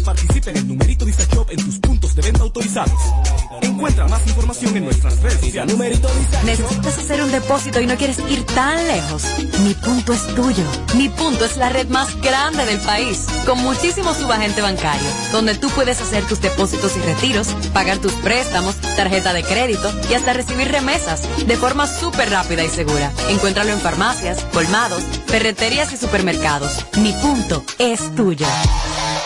participen en Numerito Dice Shop en tus puntos de venta autorizados. Encuentra más información en nuestras redes sociales. Numerito ¿Necesitas hacer un depósito y no quieres ir tan lejos? Mi punto es tuyo. Mi punto es la red más grande del país, con muchísimo subagente bancario, donde tú puedes hacer tus depósitos y retiros, pagar tus préstamos, tarjeta de crédito y hasta recibir remesas de forma súper rápida y segura. Encuéntralo en farmacias, colmados, ferreterías y supermercados. Mi punto es tuyo.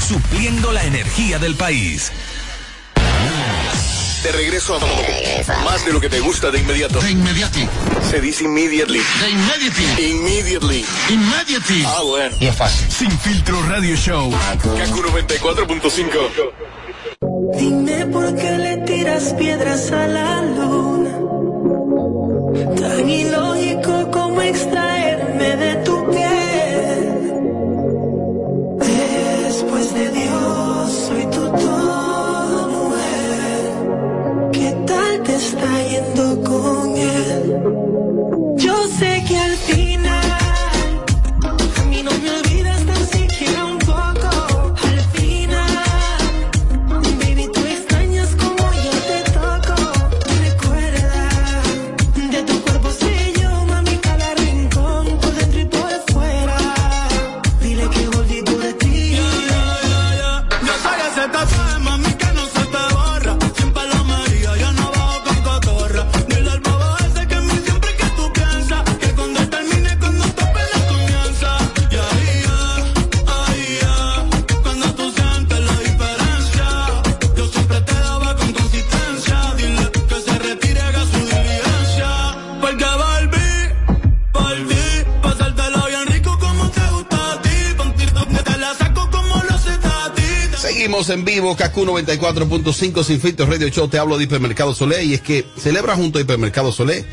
supliendo la energía del país. De regreso a más de lo que te gusta de inmediato. De inmediati. Se dice immediately. De immediately. Immediately. Immediately. Ah, bueno. Y es fácil. Sin filtro radio show. Kaku 94.5. Dime por qué le tiras piedras a la luna. Tan te está yendo con él? Yo sé que al Seguimos en vivo, KQ 94.5 Sin Filtro Radio Show. Te hablo de Hipermercado Solé y es que celebra junto a Hipermercado Solé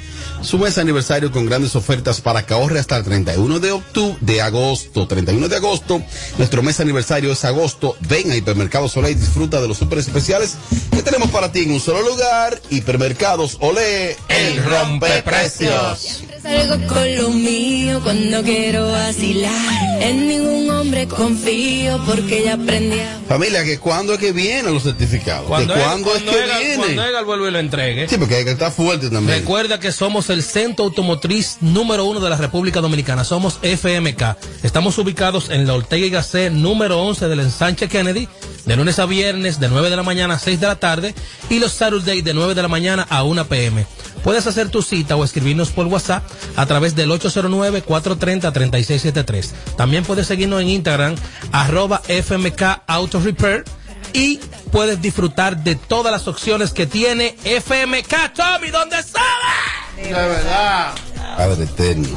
su mes aniversario con grandes ofertas para que ahorre hasta el 31 de octubre, de agosto. 31 de agosto. Nuestro mes aniversario es agosto. Ven a Hipermercado Solé y disfruta de los super especiales que tenemos para ti en un solo lugar. Hipermercados Olé, el rompeprecios. Salgo con lo mío cuando quiero vacilar. En ningún hombre confío porque ya aprendí a... Familia, que cuándo es que vienen los certificados. Cuando, cuándo es cuando que vienen. cuando Edgar vuelve y lo entregue. Sí, porque hay que estar fuerte también. Recuerda que somos el centro automotriz número uno de la República Dominicana. Somos FMK. Estamos ubicados en la Ortega y Gasset número 11 del ensanche Kennedy, de lunes a viernes de 9 de la mañana a 6 de la tarde y los Saturday de 9 de la mañana a 1 pm. Puedes hacer tu cita o escribirnos por WhatsApp a través del 809-430-3673. También puedes seguirnos en Instagram, arroba FMK Auto Repair y puedes disfrutar de todas las opciones que tiene FMK. Tommy, ¿dónde estaba? De verdad. Padre eterno.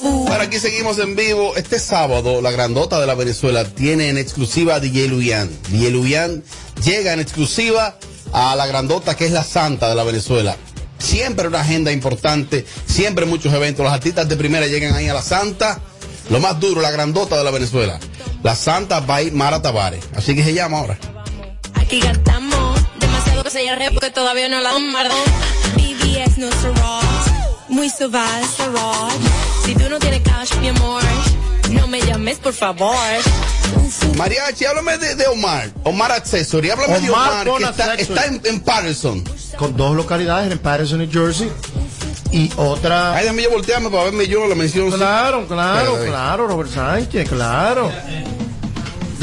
Bueno, aquí seguimos en vivo. Este sábado, la grandota de la Venezuela tiene en exclusiva a DJ Luyan. DJ Luyan llega en exclusiva a la grandota que es la santa de la Venezuela. Siempre una agenda importante, siempre muchos eventos. Los artistas de primera llegan ahí a la santa. Lo más duro, la grandota de la Venezuela. La santa by Mara Tavares. Así que se llama ahora. Aquí gastamos demasiado que se ya porque todavía no la. BBS no muy. Si tú no tienes cash, mi amor, no me llames por favor. Mariachi, háblame de, de Omar. Omar Accessory. Háblame de Omar Omar, con que está, está en, en Patterson. Con dos localidades, en Patterson, New Jersey. Y otra. Ay, déjame yo voltearme para verme yo la mención. Claro, claro, Espérate. claro, Robert Sánchez, claro.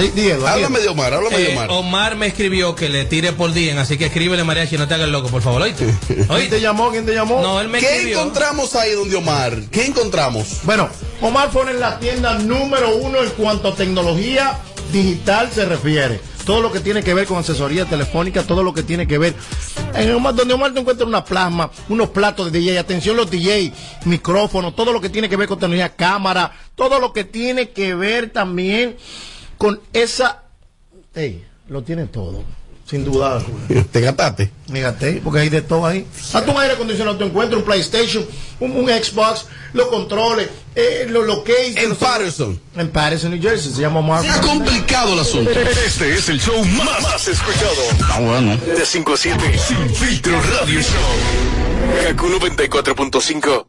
Diego, Háblame de Omar, háblame de Eh, Omar. Omar me escribió que le tire por día, así que escríbele Mariachi, no te hagas el loco, por favor, ¿oíste? ¿Quién te llamó? ¿Quién te llamó? No, él me ¿Qué escribió. encontramos ahí donde Omar? ¿Qué encontramos? Bueno, Omar pone en la tienda número uno en cuanto a tecnología digital se refiere. todo lo que tiene que ver con asesoría telefónica, todo lo que tiene que ver. En Omar, donde Omar te encuentra una plasma, unos platos de DJ, atención los DJ, micrófonos, todo lo que tiene que ver con tecnología, cámara, todo lo que tiene que ver también con esa. Ey, lo tiene todo. Sin duda. ¿Te gastaste? Me gasté, porque hay de todo ahí. Hasta un aire acondicionado, te encuentras un PlayStation, un, un Xbox, los controles, eh, los, cases. En Patterson. En Patterson, New Jersey, se llama Mark. Se ha complicado el asunto. Este es el show más, más escuchado. Ah, bueno. De 5 a 7. Sin filtro radio show. Kaku 94.5.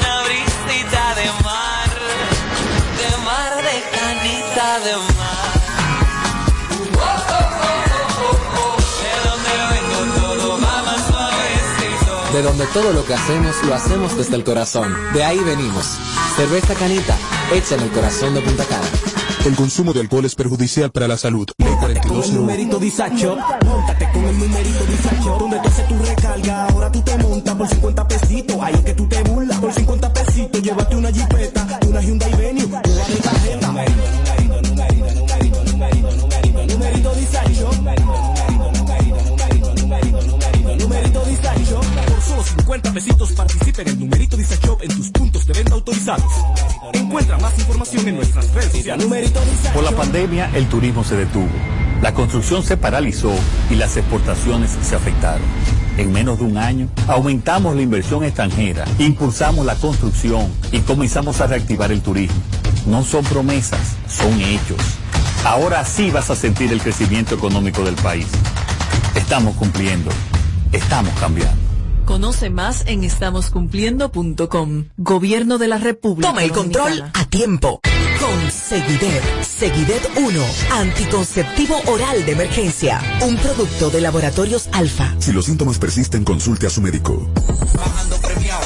De donde todo lo que hacemos lo hacemos desde el corazón. De ahí venimos. Cerveza Canita, hecha en el corazón de Punta Cana. El consumo de alcohol es perjudicial para la salud. Ley Con el 4201. numerito disacho, montate con el numerito disacho, donde tú haces tu recarga, ahora tú te montas por 50 pesitos, ahí es que tú te burlas, por 50 pesitos, llévate una jipeta, una Hyundai Venue, una 50 pesitos participa en el numerito disacho en tus puntos de venta autorizados. Encuentra más información en nuestras redes sociales. Por la pandemia, el turismo se detuvo. La construcción se paralizó y las exportaciones se afectaron. En menos de un año, aumentamos la inversión extranjera, impulsamos la construcción y comenzamos a reactivar el turismo. No son promesas, son hechos. Ahora sí vas a sentir el crecimiento económico del país. Estamos cumpliendo. Estamos cambiando. Conoce más en estamoscumpliendo.com. Gobierno de la República. Toma el control Dominicana. a tiempo. Con Seguidet. Seguidet 1. Anticonceptivo oral de emergencia. Un producto de laboratorios alfa. Si los síntomas persisten, consulte a su médico. Bajando premiado,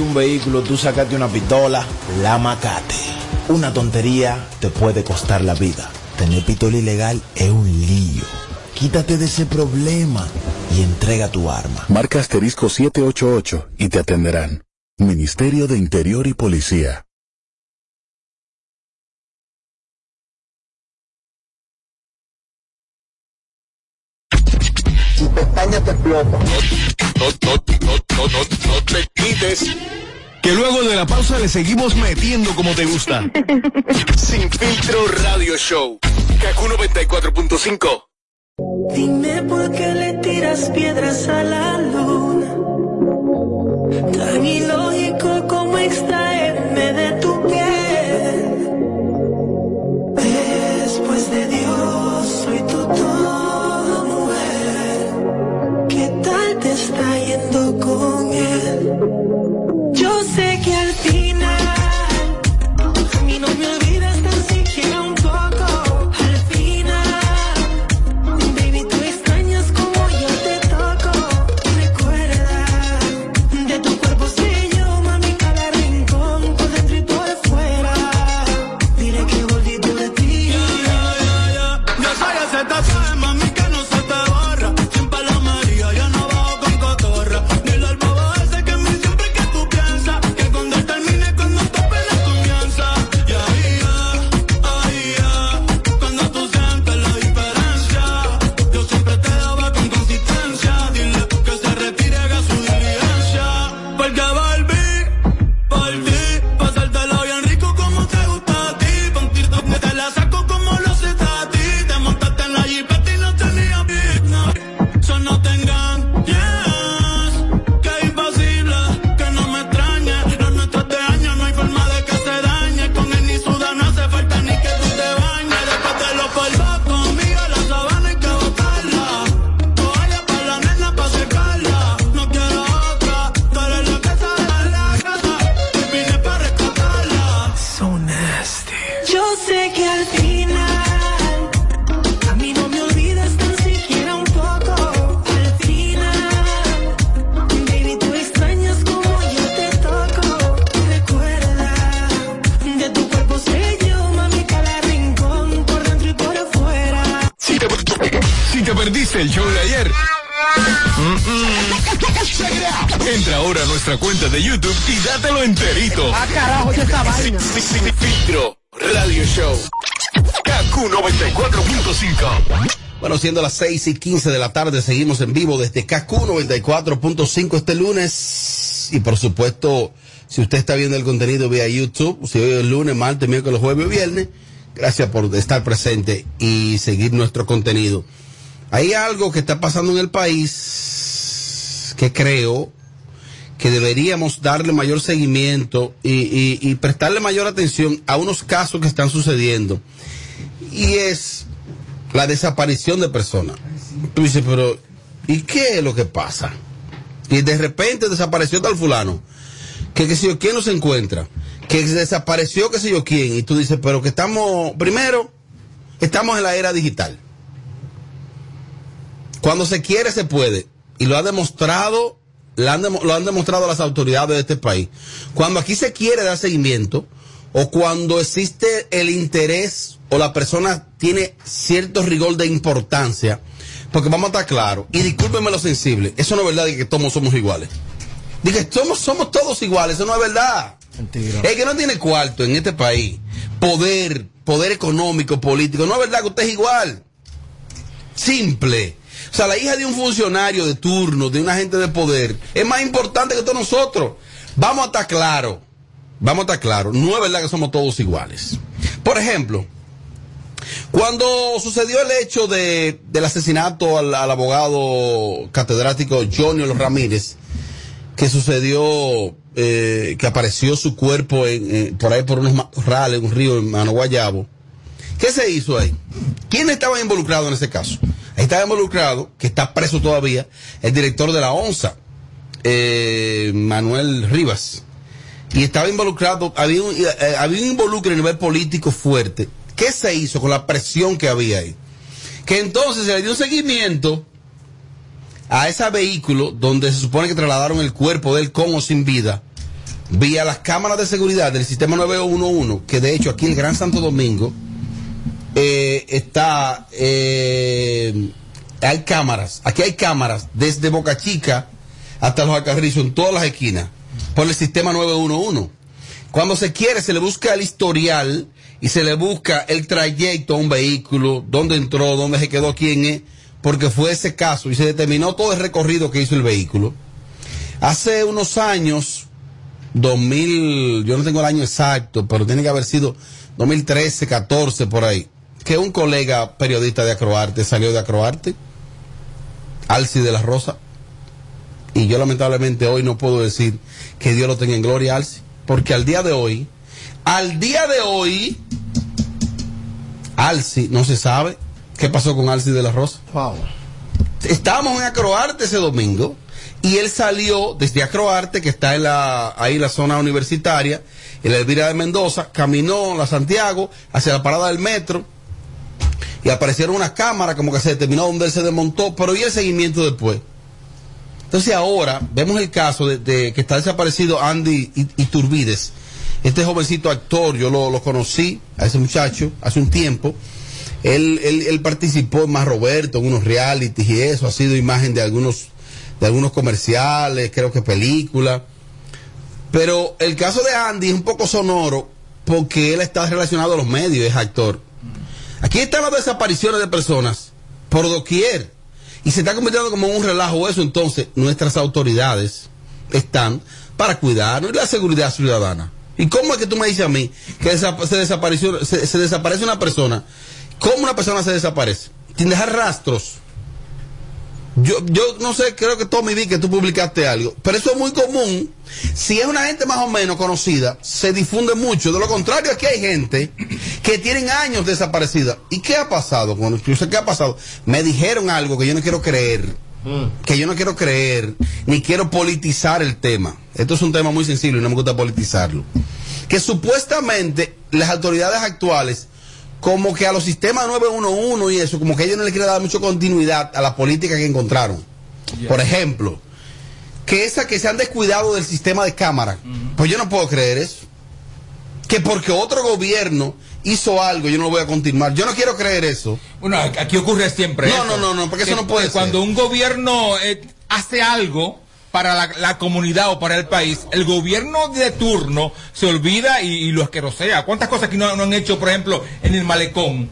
un vehículo tú sacaste una pistola, la macate. Una tontería te puede costar la vida. Tener pistola ilegal es un lío. Quítate de ese problema y entrega tu arma. Marca asterisco 788 y te atenderán. Ministerio de Interior y Policía. Tu pestaña te explota. No, no, no, no, no, no te quites. Que luego de la pausa le seguimos metiendo como te gusta. Sin filtro radio show. Kaku 94.5. Dime por qué le tiras piedras a la luna. Tan está yendo con él? Bueno, siendo las 6 y 15 de la tarde, seguimos en vivo desde KQ 94.5 este lunes. Y por supuesto, si usted está viendo el contenido vía YouTube, si hoy es lunes, martes, miércoles, jueves o viernes, gracias por estar presente y seguir nuestro contenido. Hay algo que está pasando en el país que creo que deberíamos darle mayor seguimiento y, prestarle mayor atención a unos casos que están sucediendo. Y es la desaparición de personas. Tú dices, pero ¿y qué es lo que pasa? Y de repente desapareció tal fulano. Que qué yo, ¿quién no se encuentra? Que desapareció qué sé yo quién. Y tú dices, pero que estamos, primero, estamos en la era digital. Cuando se quiere, se puede. Y lo ha demostrado, lo han demostrado las autoridades de este país. Cuando aquí se quiere dar seguimiento, o cuando existe el interés, o la persona tiene cierto rigor de importancia, porque vamos a estar claros, y discúlpenme lo sensible, eso no es verdad de que todos somos iguales. Dije, somos, somos todos iguales, eso no es verdad. Mentira. El que no tiene cuarto en este país, poder, poder económico, político, no es verdad que usted es igual. Simple. O sea, la hija de un funcionario de turno, de un agente de poder, es más importante que todos nosotros. Vamos a estar claros. Vamos a estar claros. No es verdad que somos todos iguales. Por ejemplo, cuando sucedió el hecho de, del asesinato al, al abogado catedrático Johnny Ramírez, que sucedió, eh, que apareció su cuerpo en, eh, por ahí por unos matorrales, un río en Mano Guayabo. ¿Qué se hizo ahí? ¿Quién estaba involucrado en ese caso? Ahí estaba involucrado, que está preso todavía, el director de la ONSA, eh, Manuel Rivas. Y estaba involucrado, había un, eh, había un involucro a nivel político fuerte. ¿Qué se hizo con la presión que había ahí? Que entonces se le dio un seguimiento a ese vehículo donde se supone que trasladaron el cuerpo de él con o sin vida, vía las cámaras de seguridad del sistema 911, que de hecho aquí en el Gran Santo Domingo eh, está, eh, hay cámaras, aquí hay cámaras desde Boca Chica hasta los Acarrizos en todas las esquinas por el sistema 911. Cuando se quiere se le busca el historial y se le busca el trayecto a un vehículo, dónde entró, dónde se quedó, quién es, porque fue ese caso y se determinó todo el recorrido que hizo el vehículo. Hace unos años, 2000, yo no tengo el año exacto, pero tiene que haber sido 2013, 14 por ahí, que un colega periodista de Acroarte salió de Acroarte, Alci de la Rosa, y yo lamentablemente hoy no puedo decir que Dios lo tenga en gloria, Alci, porque al día de hoy, al día de hoy, Alci no se sabe qué pasó con Alci de la Rosa. Estábamos en Acroarte ese domingo y él salió desde Acroarte, que está en la, ahí en la zona universitaria, en la Elvira de Mendoza, caminó a la Santiago hacia la parada del metro y aparecieron unas cámaras como que se determinó dónde él se desmontó, pero y el seguimiento después. Entonces ahora vemos el caso de, que está desaparecido Andy It- Iturbides, este jovencito actor, yo lo, lo conocí a ese muchacho hace un tiempo. Él, él, él participó Más Roberto, en unos realities y eso, ha sido imagen de algunos, de algunos comerciales, creo que películas. Pero el caso de Andy es un poco sonoro porque él está relacionado a los medios, es actor. Aquí están las desapariciones de personas por doquier y se está convirtiendo como un relajo eso. Entonces, nuestras autoridades están para cuidarnos la seguridad ciudadana. ¿Y cómo es que tú me dices a mí que se, desapareció, se, se desaparece una persona? ¿Cómo una persona se desaparece? Sin dejar rastros. Yo, yo no sé, creo que todo mi vi que tú publicaste algo, pero eso es muy común. Si es una gente más o menos conocida, se difunde mucho. De lo contrario, aquí hay gente que tienen años desaparecida. ¿Y qué ha pasado? Bueno, yo sé qué ha pasado. Me dijeron algo que yo no quiero creer, que yo no quiero creer, ni quiero politizar el tema. Esto es un tema muy sensible y no me gusta politizarlo. Que supuestamente las autoridades actuales como que a los sistemas 911 y eso, como que ellos no les quieren dar mucha continuidad a la política que encontraron. Por ejemplo, que esa que se han descuidado del sistema de cámara. Pues yo no puedo creer eso. que porque otro gobierno hizo algo, yo no lo voy a continuar. Yo no quiero creer eso. Bueno, aquí ocurre siempre. No, eso. no, no, no, porque eso no puede que Cuando un gobierno eh, hace algo para la, la comunidad o para el país, el gobierno de turno se olvida y, y lo asquerosea. ¿Cuántas cosas que no, no han hecho, por ejemplo, en el malecón?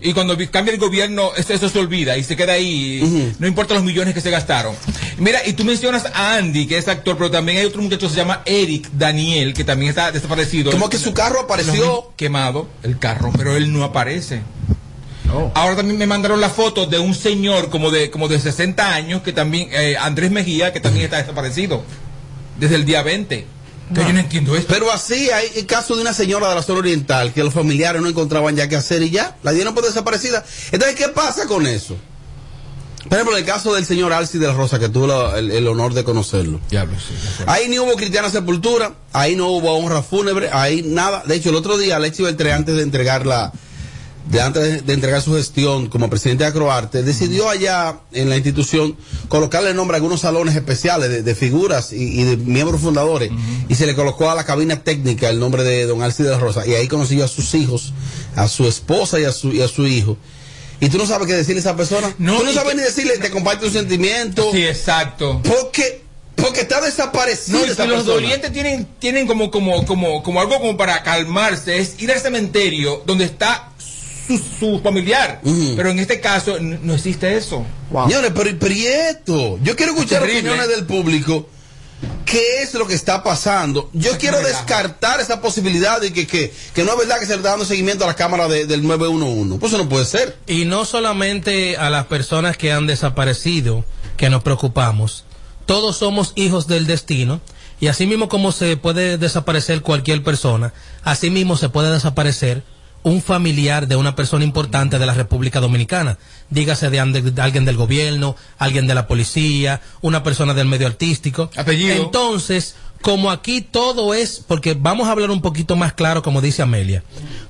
Y cuando cambia el gobierno, eso, eso se olvida y se queda ahí, no importa los millones que se gastaron. Mira, y tú mencionas a Andy, que es actor, pero también hay otro muchacho que se llama Eric Daniel, que también está desaparecido. Como que su carro apareció- Quemado, el carro, pero él no aparece. Ahora también me mandaron la foto de un señor como de como de 60 años que también eh, Andrés Mejía que también está desaparecido desde el día 20. Que yo no entiendo esto. Pero así hay el caso de una señora de la zona oriental que los familiares no encontraban ya qué hacer y ya, la dieron por desaparecida. Entonces, ¿qué pasa con eso? Por ejemplo, el caso del señor Alci de la Rosa, que tuve el, el honor de conocerlo. Ahí ni hubo cristiana sepultura, ahí no hubo honra fúnebre, ahí nada. De hecho, el otro día, Alexis Beltré, antes de entregar la, de antes de, entregar su gestión como presidente de Acroarte, decidió allá en la institución colocarle nombre a algunos salones especiales de, de figuras y, y de miembros fundadores y se le colocó a la cabina técnica el nombre de don Alci de la Rosa y ahí conoció a sus hijos, a su esposa y a su, y a su hijo. Y tú no sabes qué decirle a esa persona. tú no sabes que- ni decirle, te comparte un sentimiento. Sí, exacto. Porque, porque está desaparecido No, esa los persona. dolientes tienen, tienen como, como, como, como algo como para calmarse, es ir al cementerio donde está su, su familiar. Pero en este caso no existe eso. Señores, pero, pero ¿y esto? Yo quiero escuchar Terrible. opiniones del público. ¿Qué es lo que está pasando? Yo quiero descartar esa posibilidad de que, que, que no es verdad que se le está dando seguimiento a la cámara de- del 911. Pues eso no puede ser. Y no solamente a las personas que han desaparecido que nos preocupamos. Todos somos hijos del destino. Y así mismo como se puede desaparecer cualquier persona, así mismo se puede desaparecer un familiar de una persona importante de la República Dominicana. Dígase de, alguien del gobierno, alguien de la policía, una persona del medio artístico. Apellido. Entonces, como aquí todo es, porque vamos a hablar un poquito más claro, como dice Amelia,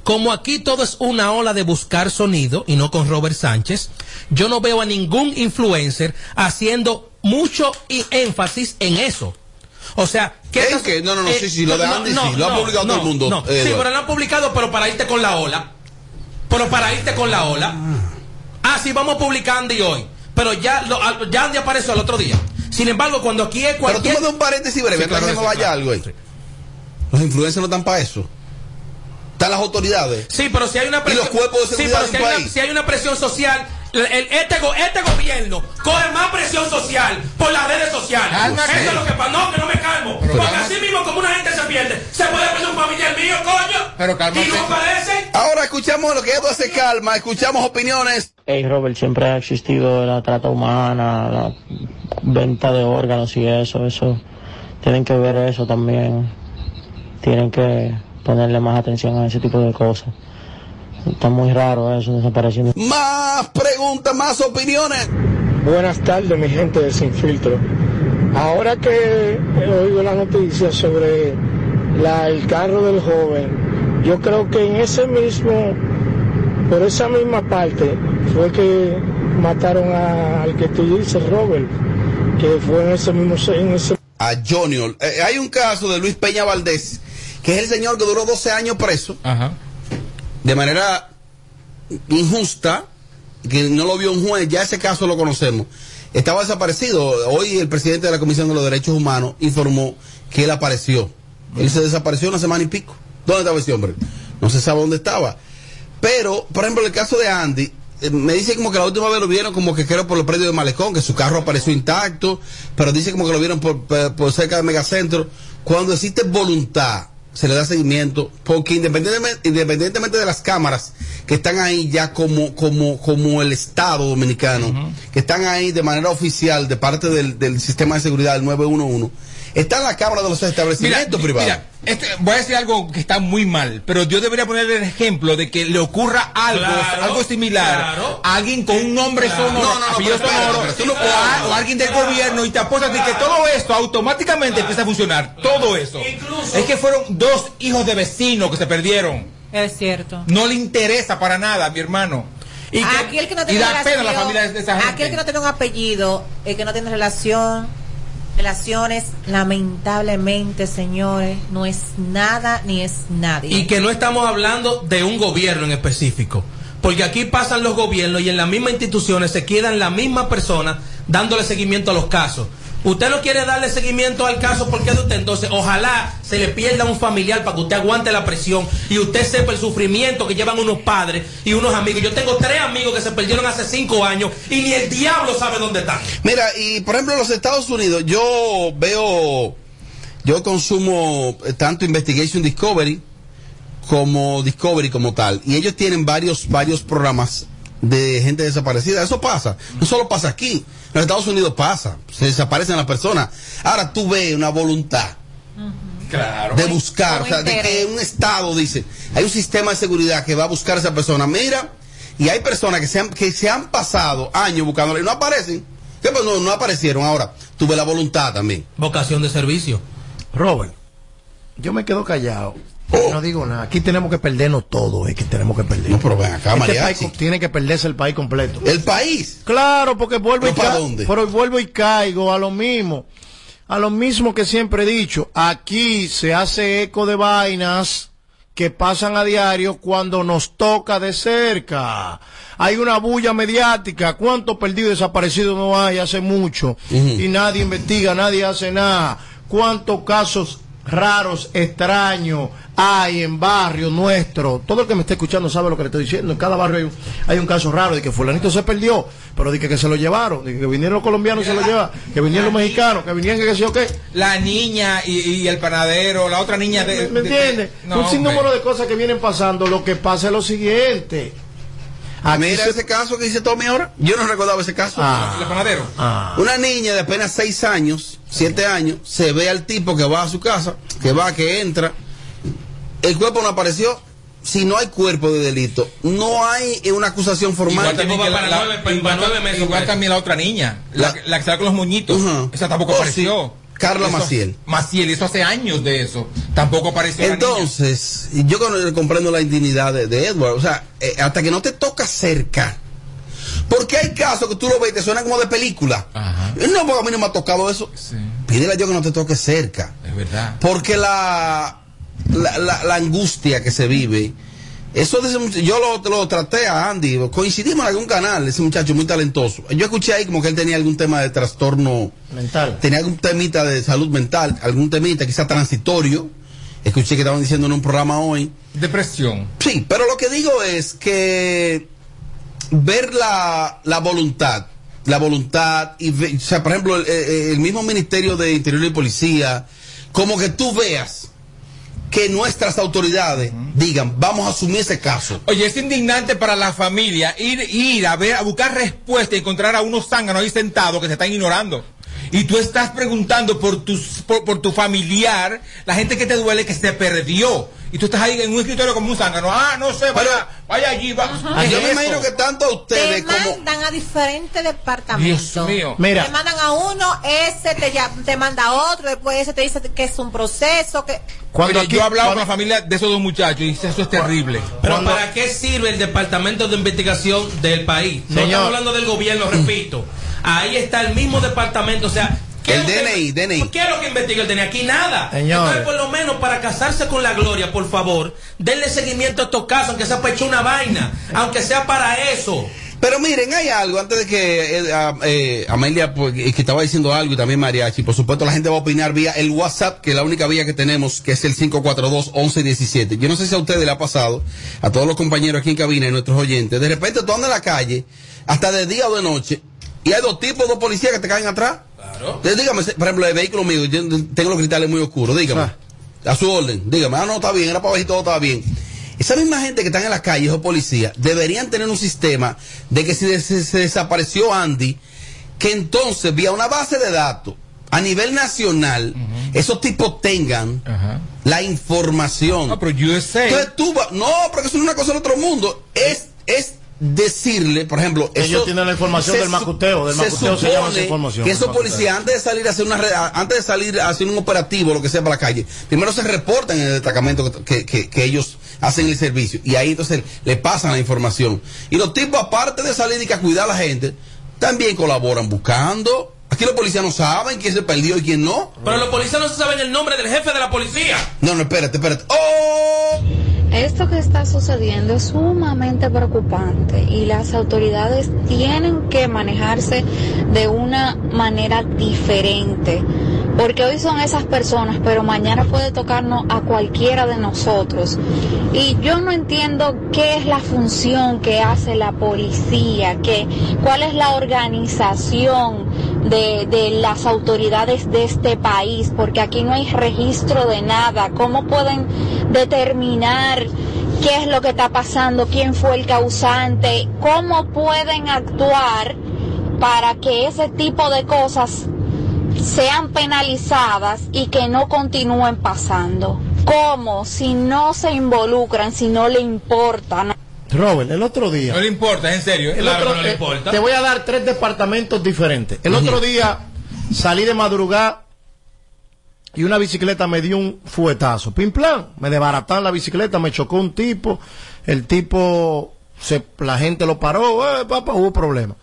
como aquí todo es una ola de buscar sonido y no con Robert Sánchez, yo no veo a ningún influencer haciendo mucho y énfasis en eso. O sea, ¿qué ¿En estás- qué? No, no, no, sí, sí, lo de Andy sí, lo ha publicado todo el mundo, no. eh, sí, pero lo han publicado, pero para irte con la ola. Pero para irte con la ola. Ah, sí, vamos a publicar Andy hoy. Pero ya, lo- ya Andy apareció al otro día. Sin embargo, cuando aquí es Pero cualquier... tú me un paréntesis breve, Sí, claro que que me sí, vaya claro. algo ahí. Los influencers no están para eso. Están las autoridades. Sí, pero si hay una Y los cuerpos de sí, seguridad pero si hay, una, país. si hay una presión social, este, go- este gobierno coge más presión social por las redes sociales. Cálmate. Eso es lo que pasa. No, que no me calmo. Pero Porque cálmate. así mismo como una gente se pierde, se puede perder un familiar mío, coño. Pero cálmate. Y no aparece. Ahora escuchamos lo que esto hace calma, escuchamos opiniones. Hey Robert, siempre ha existido la trata humana, la venta de órganos y eso, eso. Tienen que ver eso también. Tienen que ponerle más atención a ese tipo de cosas. Está muy raro eso desapareciendo. Más preguntas, más opiniones. Buenas tardes, mi gente de Sin Filtro. Ahora que he oído la noticia sobre la- el carro del joven, yo creo que en ese mismo, por esa misma parte, fue que mataron a- al que tú dices, Robert, que fue en ese mismo, en ese A Junior. Eh, hay un caso de Luis Peña Valdés, que es el señor que duró 12 años preso. De manera injusta, que no lo vio un juez, ya ese caso lo conocemos. Estaba desaparecido. Hoy el presidente de la Comisión de los Derechos Humanos informó que él apareció. Él se desapareció una semana y pico. ¿Dónde estaba ese hombre? No se sabe dónde estaba. Pero, por ejemplo, el caso de Andy, eh, me dice como que la última vez lo vieron como que creo por los predios de Malecón, que su carro apareció intacto, pero dice como que lo vieron por, por- cerca del megacentro. Cuando existe voluntad, se le da seguimiento, porque independientemente, independientemente de las cámaras que están ahí ya como, como, como el Estado dominicano, que están ahí de manera oficial de parte del, del sistema de seguridad del 911, están las cámaras de los establecimientos privados. Mira, este, voy a decir algo que está muy mal, pero yo debería poner el ejemplo de que le ocurra algo, Claro, algo similar claro. a alguien con un nombre Claro. sonoro, No, no, no, apellido pero espérate, sonoro, pero tú no o, puedes- a- o alguien del gobierno y te apuestas de que todo esto automáticamente empieza a funcionar. Todo eso. Es que fueron dos hijos de vecinos que se perdieron. Es cierto. No le interesa para nada, mi hermano. Y, que- Aquel que no y tiene da pena a la relación- familia de esa gente. Aquel que no tiene un apellido, el que no tiene relación Relaciones, lamentablemente, señores, no es nada ni es nadie. Y que no estamos hablando de un gobierno en específico. Porque aquí pasan los gobiernos y en las mismas instituciones se quedan las mismas personas dándole seguimiento a los casos. Usted no quiere darle seguimiento al caso porque de usted, entonces ojalá se le pierda un familiar para que usted aguante la presión y usted sepa el sufrimiento que llevan unos padres y unos amigos. Yo tengo tres amigos que se perdieron hace cinco años y ni el diablo sabe dónde están. Mira, y por ejemplo en los Estados Unidos, yo veo, yo consumo eh, tanto Investigation Discovery como Discovery como tal, y ellos tienen varios, varios programas de gente desaparecida. Eso pasa. No solo pasa aquí. En los Estados Unidos pasa. Se desaparecen las personas. Ahora tú ves una voluntad Claro. de buscar, o Con sea, de que un Estado dice, hay un sistema de seguridad que va a buscar a esa persona. Mira, y hay personas que se han, que se han pasado años buscándola y no aparecen. ¿Qué pues no, no aparecieron ahora? Tuve la voluntad también. Vocación de servicio. Robert, yo me quedo callado. Oh. No digo nada. Aquí tenemos que perdernos todo, es que tenemos que perder. No, pero ven acá, este país tiene que perderse el país completo. ¿El país? Claro, porque vuelvo y ¿Pero para ca- dónde? Pero vuelvo y caigo a lo mismo. A lo mismo que siempre he dicho. Aquí se hace eco de vainas que pasan a diario cuando nos toca de cerca. Hay una bulla mediática. ¿Cuántos perdidos y desaparecidos no hay hace mucho? Y nadie investiga, nadie hace nada. ¿Cuántos casos raros, extraños hay en barrio nuestro? Todo el que me está escuchando sabe lo que le estoy diciendo. En cada barrio hay un, hay un caso raro de que fulanito se perdió, pero de que, que se lo llevaron, de que vinieron los colombianos y se lo llevaron, que vinieron los mexicanos, que vinieron que qué sé yo qué. La niña y, y el panadero, la otra niña de. ¿Me de- entiendes? No, un sinnúmero de cosas que vienen pasando. Lo que pasa es lo siguiente. Aquí Mira se- ese caso que dice Tommy ahora. Yo no recordaba ese caso. Ah. El panadero. Una niña de apenas 6 años, 7 años, se ve al tipo que va a su casa, que va, que entra. El cuerpo no apareció. Si no hay cuerpo de delito, no hay una acusación formal. Igual también, que la- la- igual igual también la otra niña, la, la que sale con los moñitos. Esa tampoco Oh, apareció. sí. Carla Eso- Maciel. Maciel, eso hace años de eso. Tampoco apareció la niña. Entonces, yo comprendo la indignidad de, de Edward. O sea, eh, hasta que no te toca cerca. Porque hay casos que tú lo ves y te suenan como de película. No, porque a mí no me ha tocado eso. Pídele a Dios que no te toque cerca. Es verdad. Porque la, la, la- la angustia que se vive, eso de yo lo, lo traté a Andy, coincidimos en algún canal, ese muchacho muy talentoso. Yo escuché ahí como que él tenía algún tema de trastorno mental. tenía algún temita de salud mental, algún temita quizá transitorio. Escuché que estaban diciendo en un programa hoy. Depresión. Sí, pero lo que digo es que ver la, la voluntad, la voluntad, y ve- o sea, por ejemplo, el mismo Ministerio de Interior y Policía, como que tú veas que nuestras autoridades digan, vamos a asumir ese caso. Oye, es indignante para la familia ir, ir a ver, a buscar respuesta y encontrar a unos zánganos ahí sentados que se están ignorando. Y tú estás preguntando por, tus, por, por tu familiar, la gente que te duele que se perdió. Y tú estás ahí en un escritorio como un zángano. Ah, no sé, vaya, vaya allí. Va. ¿Qué Yo me imagino que tanto a Te ustedes como... mandan a diferentes departamentos. Dios mío. Mira. Te mandan a uno, ese te, ya- te manda a otro, después ese te dice que es un proceso, que... Cuando yo he hablado con la familia de esos dos muchachos y dice, eso es terrible. Pero ¿para qué sirve el departamento de investigación del país? No Señor. estamos hablando del gobierno, repito. Ahí está el mismo departamento, o sea... ¿qué El lo que- DNI, DNI. ¿Qué es lo que investiga el DNI? Aquí nada. Señores. Entonces, por lo menos, para casarse con la gloria, por favor, denle seguimiento a estos casos, aunque sea para echar una vaina, aunque sea para eso. Pero miren, hay algo, antes de que eh, eh, Amelia, pues, que que estaba diciendo algo y también Mariachi, por supuesto la gente va a opinar vía el WhatsApp, que es la única vía que tenemos, que es el 542-1117. Yo no sé si a ustedes le ha pasado, a todos los compañeros aquí en cabina y nuestros oyentes, de repente tú andas en la calle, hasta de día o de noche, y hay dos tipos, dos policías que te caen atrás. Claro. Entonces, dígame, por ejemplo, el vehículo mío, yo tengo los cristales muy oscuros, dígame. A su orden, dígame, ah, no, está bien, era para ver si todo estaba bien. Esa misma gente que están en la calle, esos policías, deberían tener un sistema de que si se, desapareció Andy, que entonces vía una base de datos a nivel nacional, esos tipos tengan la información. No, pero USA. Entonces tú vas- no, porque eso no es una cosa del otro mundo, es, es decirle, por ejemplo, Ellos eso- tienen la información se del macuteo, del macuteo se llama esa supone información, Que esos policías antes de salir a hacer una antes de salir a hacer un operativo lo que sea para la calle primero se reportan en el destacamento que, que- que ellos hacen el servicio y ahí entonces le pasan la información y los tipos aparte de salir y que a cuidar a la gente también colaboran buscando Aquí los policías no saben quién se perdió y quién no. Pero los policías no saben el nombre del jefe de la policía. No, no, espérate, espérate. ¡Oh! Esto que está sucediendo es sumamente preocupante y las autoridades tienen que manejarse de una manera diferente. Porque hoy son esas personas, pero mañana puede tocarnos a cualquiera de nosotros. Y yo no entiendo qué es la función que hace la policía, qué, cuál es la organización de, de las autoridades de este país, porque aquí no hay registro de nada. ¿Cómo pueden determinar qué es lo que está pasando, quién fue el causante, cómo pueden actuar para que ese tipo de cosas sean penalizadas y que no continúen pasando. ¿Cómo? Si no se involucran, si no le importan. Robert, el otro día. No le importa, en serio. El Claro otro- no le importa. Te voy a dar tres departamentos diferentes. El otro día salí de madrugada y una bicicleta me dio un fuetazo. Pim plan, me desbarataron la bicicleta, me chocó un tipo. El tipo, se, la gente lo paró, eh, papá, hubo problema.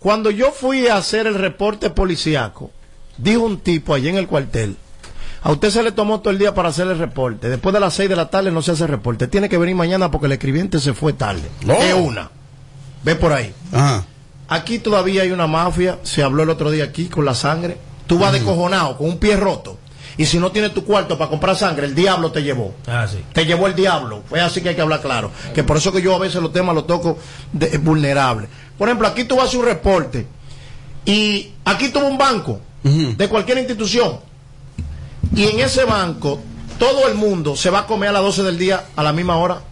Cuando yo fui a hacer el reporte policiaco, dijo un tipo allí en el cuartel, a usted se le tomó todo el día para hacer el reporte. Después de las seis de la tarde no se hace reporte. Tiene que venir mañana porque el escribiente se fue tarde. No. Es una. Ve por ahí. Aquí todavía hay una mafia. Se habló el otro día aquí con la sangre. Tú vas descojonado con un pie roto. Y si no tienes tu cuarto para comprar sangre, el diablo te llevó. Ah, sí. Te llevó el diablo. Fue así que hay que hablar claro. Que por eso que yo a veces los temas los toco de, vulnerables. Por ejemplo, aquí tú vas a hacer un reporte. Y aquí tuvo un banco de cualquier institución. Y en ese banco, todo el mundo se va a comer a las 12 del día a la misma hora.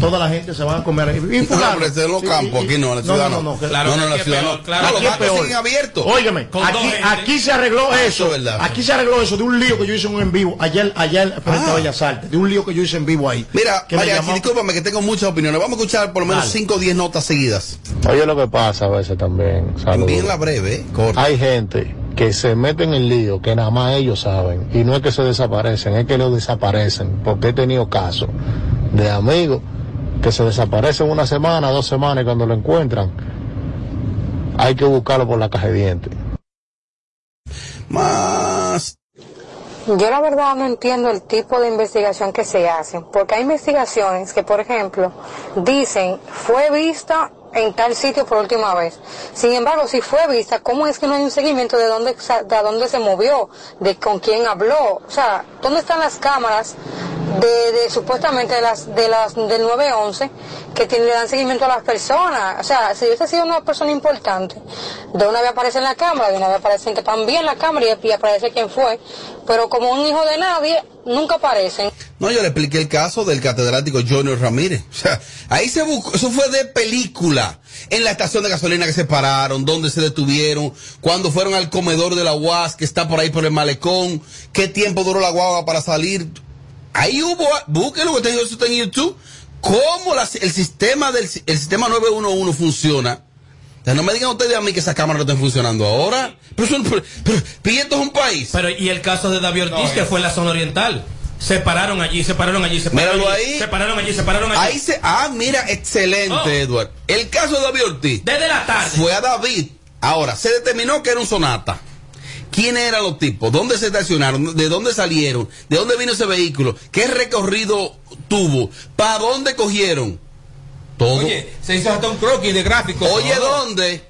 Toda la gente se va a comer. Y, No, en los Sí, campos, aquí no, en la ciudad no. no. no, Claro, no, no, en la ciudad peor, no. claro, los aquí bancos peor. siguen abiertos. Óigame, aquí, aquí se arregló Ah, eso. es verdad. Aquí se arregló eso de un lío que yo hice en vivo. Ayer, ayer frente a Bellas Artes. De un lío que yo hice en vivo ahí. Mira, que me María, llamó- discúlpame que tengo muchas opiniones. Vamos a escuchar por lo menos Dale. 5 o 10 notas seguidas. Oye, lo que pasa a veces también. saludos. Bien la breve, ¿eh? corta. Hay gente que se mete en el lío que nada más ellos saben. Y no es que se desaparecen, es que los desaparecen. Porque he tenido casos de amigos que se desaparecen una semana, dos semanas y cuando lo encuentran, hay que buscarlo por la caja de dientes. Más. Yo la verdad no entiendo el tipo de investigación que se hacen, porque hay investigaciones que, por ejemplo, dicen fue vista en tal sitio por última vez. Sin embargo, si fue vista, ¿cómo es que no hay un seguimiento de dónde, de dónde se movió, de con quién habló? O sea, ¿dónde están las cámaras de, de supuestamente de las, de las del 911 que tienen- le dan seguimiento a las personas? O sea, si hubiese sido una persona importante, de una vez aparece en la cámara, de una vez aparece también en la cámara y, y aparece quién fue, pero como un hijo de nadie, nunca aparecen. No, yo le expliqué el caso del catedrático Junior Ramírez. O sea, ahí se buscó, eso fue de película. En la estación de gasolina que se pararon, donde se detuvieron, cuando fueron al comedor de la UAS que está por ahí por el malecón, qué tiempo duró la guagua para salir. Ahí hubo, búsquelo, que eso está en YouTube, cómo la- el sistema del el sistema 911 funciona. O sea, no me digan ustedes a mí que esas cámaras no están funcionando ahora. Pero, eso no- pero, pero, esto es un país. Pero y el caso de David Ortiz, No, que fue en la zona oriental. Se pararon allí, se pararon allí, se pararon Míralo allí, ahí. se pararon allí, se pararon allí. Ahí se. Ah, mira, excelente, Oh. Edward. El caso de David Ortiz. Desde la tarde. Fue a David. Ahora, se determinó que era un sonata. ¿Quiénes eran los tipos? ¿Dónde se estacionaron? ¿De dónde salieron? ¿De dónde vino ese vehículo? ¿Qué recorrido tuvo? ¿Para dónde cogieron? Todo. Oye, se hizo hasta un croquis de gráficos. Oye, todo. ¿dónde?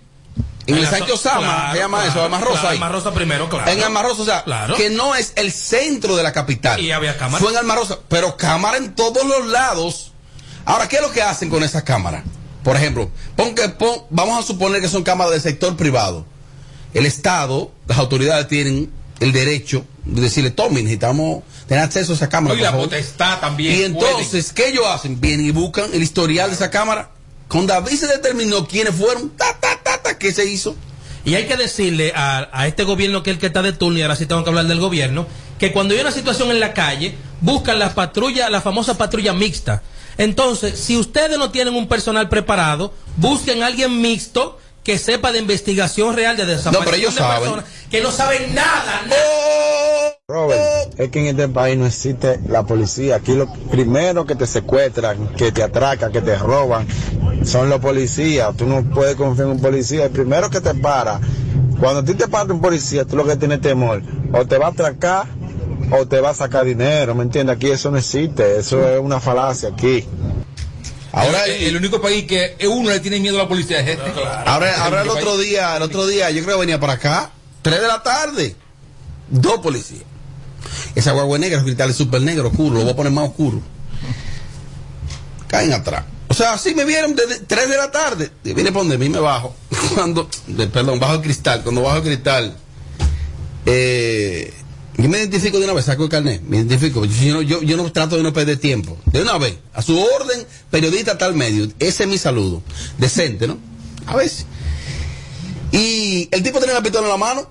En el la Sancho Sama, claro, se llama claro, eso, Alma Rosa claro, ahí. Alma Rosa primero, claro. En Alma Rosa, o sea, Claro. que no es el centro de la capital. Y había cámara. Fue en Alma Rosa, pero cámara en todos los lados. Ahora, ¿qué es lo que hacen con esas cámaras? Por ejemplo, pon que, pon- vamos a suponer que son cámaras del sector privado. El Estado, las autoridades tienen el derecho de decirle, Tommy, necesitamos tener acceso a esa cámara. Por la favor". potestad también. Y entonces, ¿qué ellos hacen? Vienen y buscan el historial de esa cámara. Con David se determinó quiénes fueron, ta, ta, ta, ta, qué se hizo. Y hay que decirle a, a este gobierno que es el que está de turno, y ahora sí tengo que hablar del gobierno, que cuando hay una situación en la calle, buscan la patrulla, la famosa patrulla mixta. Entonces, si ustedes no tienen un personal preparado, busquen a alguien mixto que sepa de investigación real de desaparición No, pero ellos de saben. personas que no saben nada, nada. Robert, es que en este país no existe la policía. Aquí lo primero que te secuestran, que te atracan, que te roban, son los policías. Tú no puedes confiar en un policía. El primero que te para, Cuando a ti te parte un policía, tú lo que tienes temor, o te va a atracar o te va a sacar dinero, ¿me entiendes? Aquí eso no existe, eso es una falacia aquí. Ahora el, el único país que uno le tiene miedo a la policía es este. Ahora, ahora el otro día, el otro día, yo creo que venía para acá, 3 de la tarde, dos policías. Esa guagua negra, los cristales súper negro, oscuro, lo voy a poner más oscuro. Caen atrás. O sea, así me vieron desde 3 de la tarde. Y viene por donde mí me bajo. Cuando, perdón, bajo el cristal. Cuando bajo el cristal, eh, yo me identifico de una vez, saco el carnet, me identifico. Yo, no- yo, yo no trato de no perder tiempo. De una vez, a su orden, periodista tal medio. Ese es mi saludo. Decente, ¿no? A veces. Y el tipo tenía la pistola en la mano.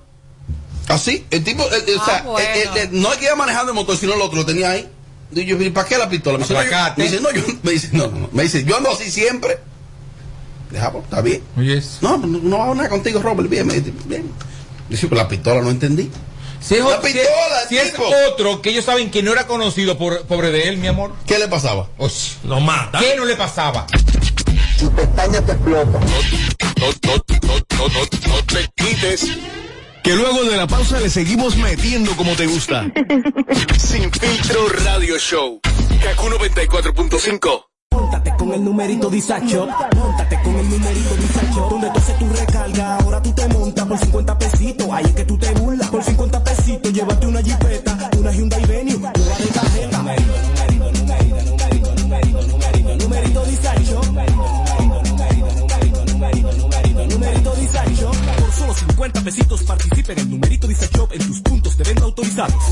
Así, el tipo, el- el- o sea, bueno. el- el- el- no es que iba manejando el motor, sino el otro lo tenía ahí. Y yo, ¿y ¿para qué la pistola? Me dice, no, yo, Aplacate. me dice, no, yo, me dice, no, no, me dice, yo ando así siempre. Dejamos, está bien. No, no, no hago nada contigo, Robert, bien, me dice, bien. Dice, pero la pistola no entendí. Si es, La otro- si es- pistola, si es tipo. otro que ellos saben que no era conocido por pobre de él, mi amor. ¿Qué le pasaba? Lo mata. ¿Qué no le pasaba? Tu pestaña te explota. No, no, no, no, no, no te quites. Que luego de la pausa le seguimos metiendo como te gusta. Sin filtro radio show. Kaku 94.5. Móntate con el numerito Disacho. Móntate con el numerito Disacho. Donde tú haces tu recarga, ahora tú te montas por 50 pesitos. Ahí es que tú te burlas. Por 50 pesitos, llévate una jipeta, una Hyundai 50 pesitos participa en el numerito Disacho en tus puntos de venta autorizados.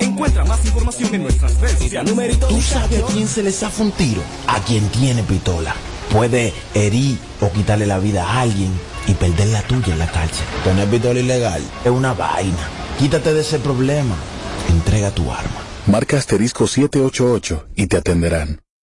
Encuentra más información en nuestras redes sociales. Numerito ¿Tú sabes a quién se les zafa un tiro? A quien tiene pistola. Puede herir o quitarle la vida a alguien y perder la tuya en la cárcel. Tener pistola ilegal es una vaina. Quítate de ese problema. Entrega tu arma. Marca asterisco 788 y te atenderán.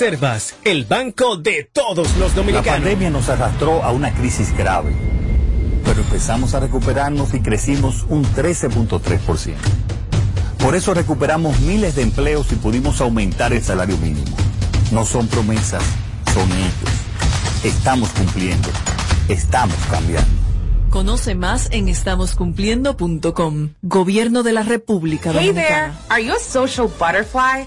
el banco de todos los La dominicanos. pandemia nos arrastró a una crisis grave, pero empezamos a recuperarnos y crecimos un 13.3%. Por eso recuperamos miles de empleos y pudimos aumentar el salario mínimo. No son promesas, son hechos. Estamos cumpliendo, estamos cambiando. Conoce más en estamoscumpliendo.com. Gobierno de la República Hey Dominicana. there! Are you a social butterfly?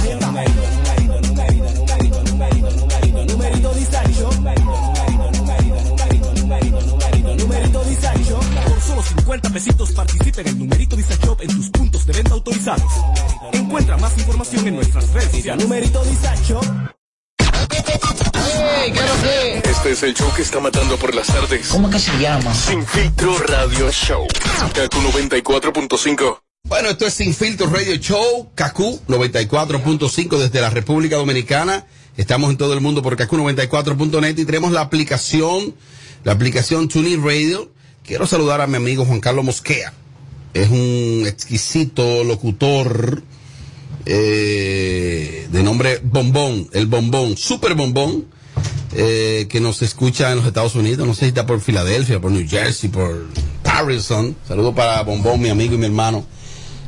50 pesitos participa en el numerito Disacho en tus puntos de venta autorizados. Encuentra más información en nuestras redes sociales. Numerito Disacho. Este es el show que está matando por las tardes. ¿Cómo que se llama? Sin filtro radio show. Kaku 94.5. Bueno, esto es Sin Filtro Radio Show, KQ 94.5 desde la República Dominicana. Estamos en todo el mundo por KQ94.net y tenemos la aplicación, la aplicación TuneIn Radio. Quiero saludar a mi amigo Juan Carlos Mosquea. Es un exquisito locutor eh, de nombre Bombón, el Bombón, Super Bombón, eh, que nos escucha en los Estados Unidos. No sé si está por Filadelfia, por New Jersey, por Harrison. Saludo para Bombón, mi amigo y mi hermano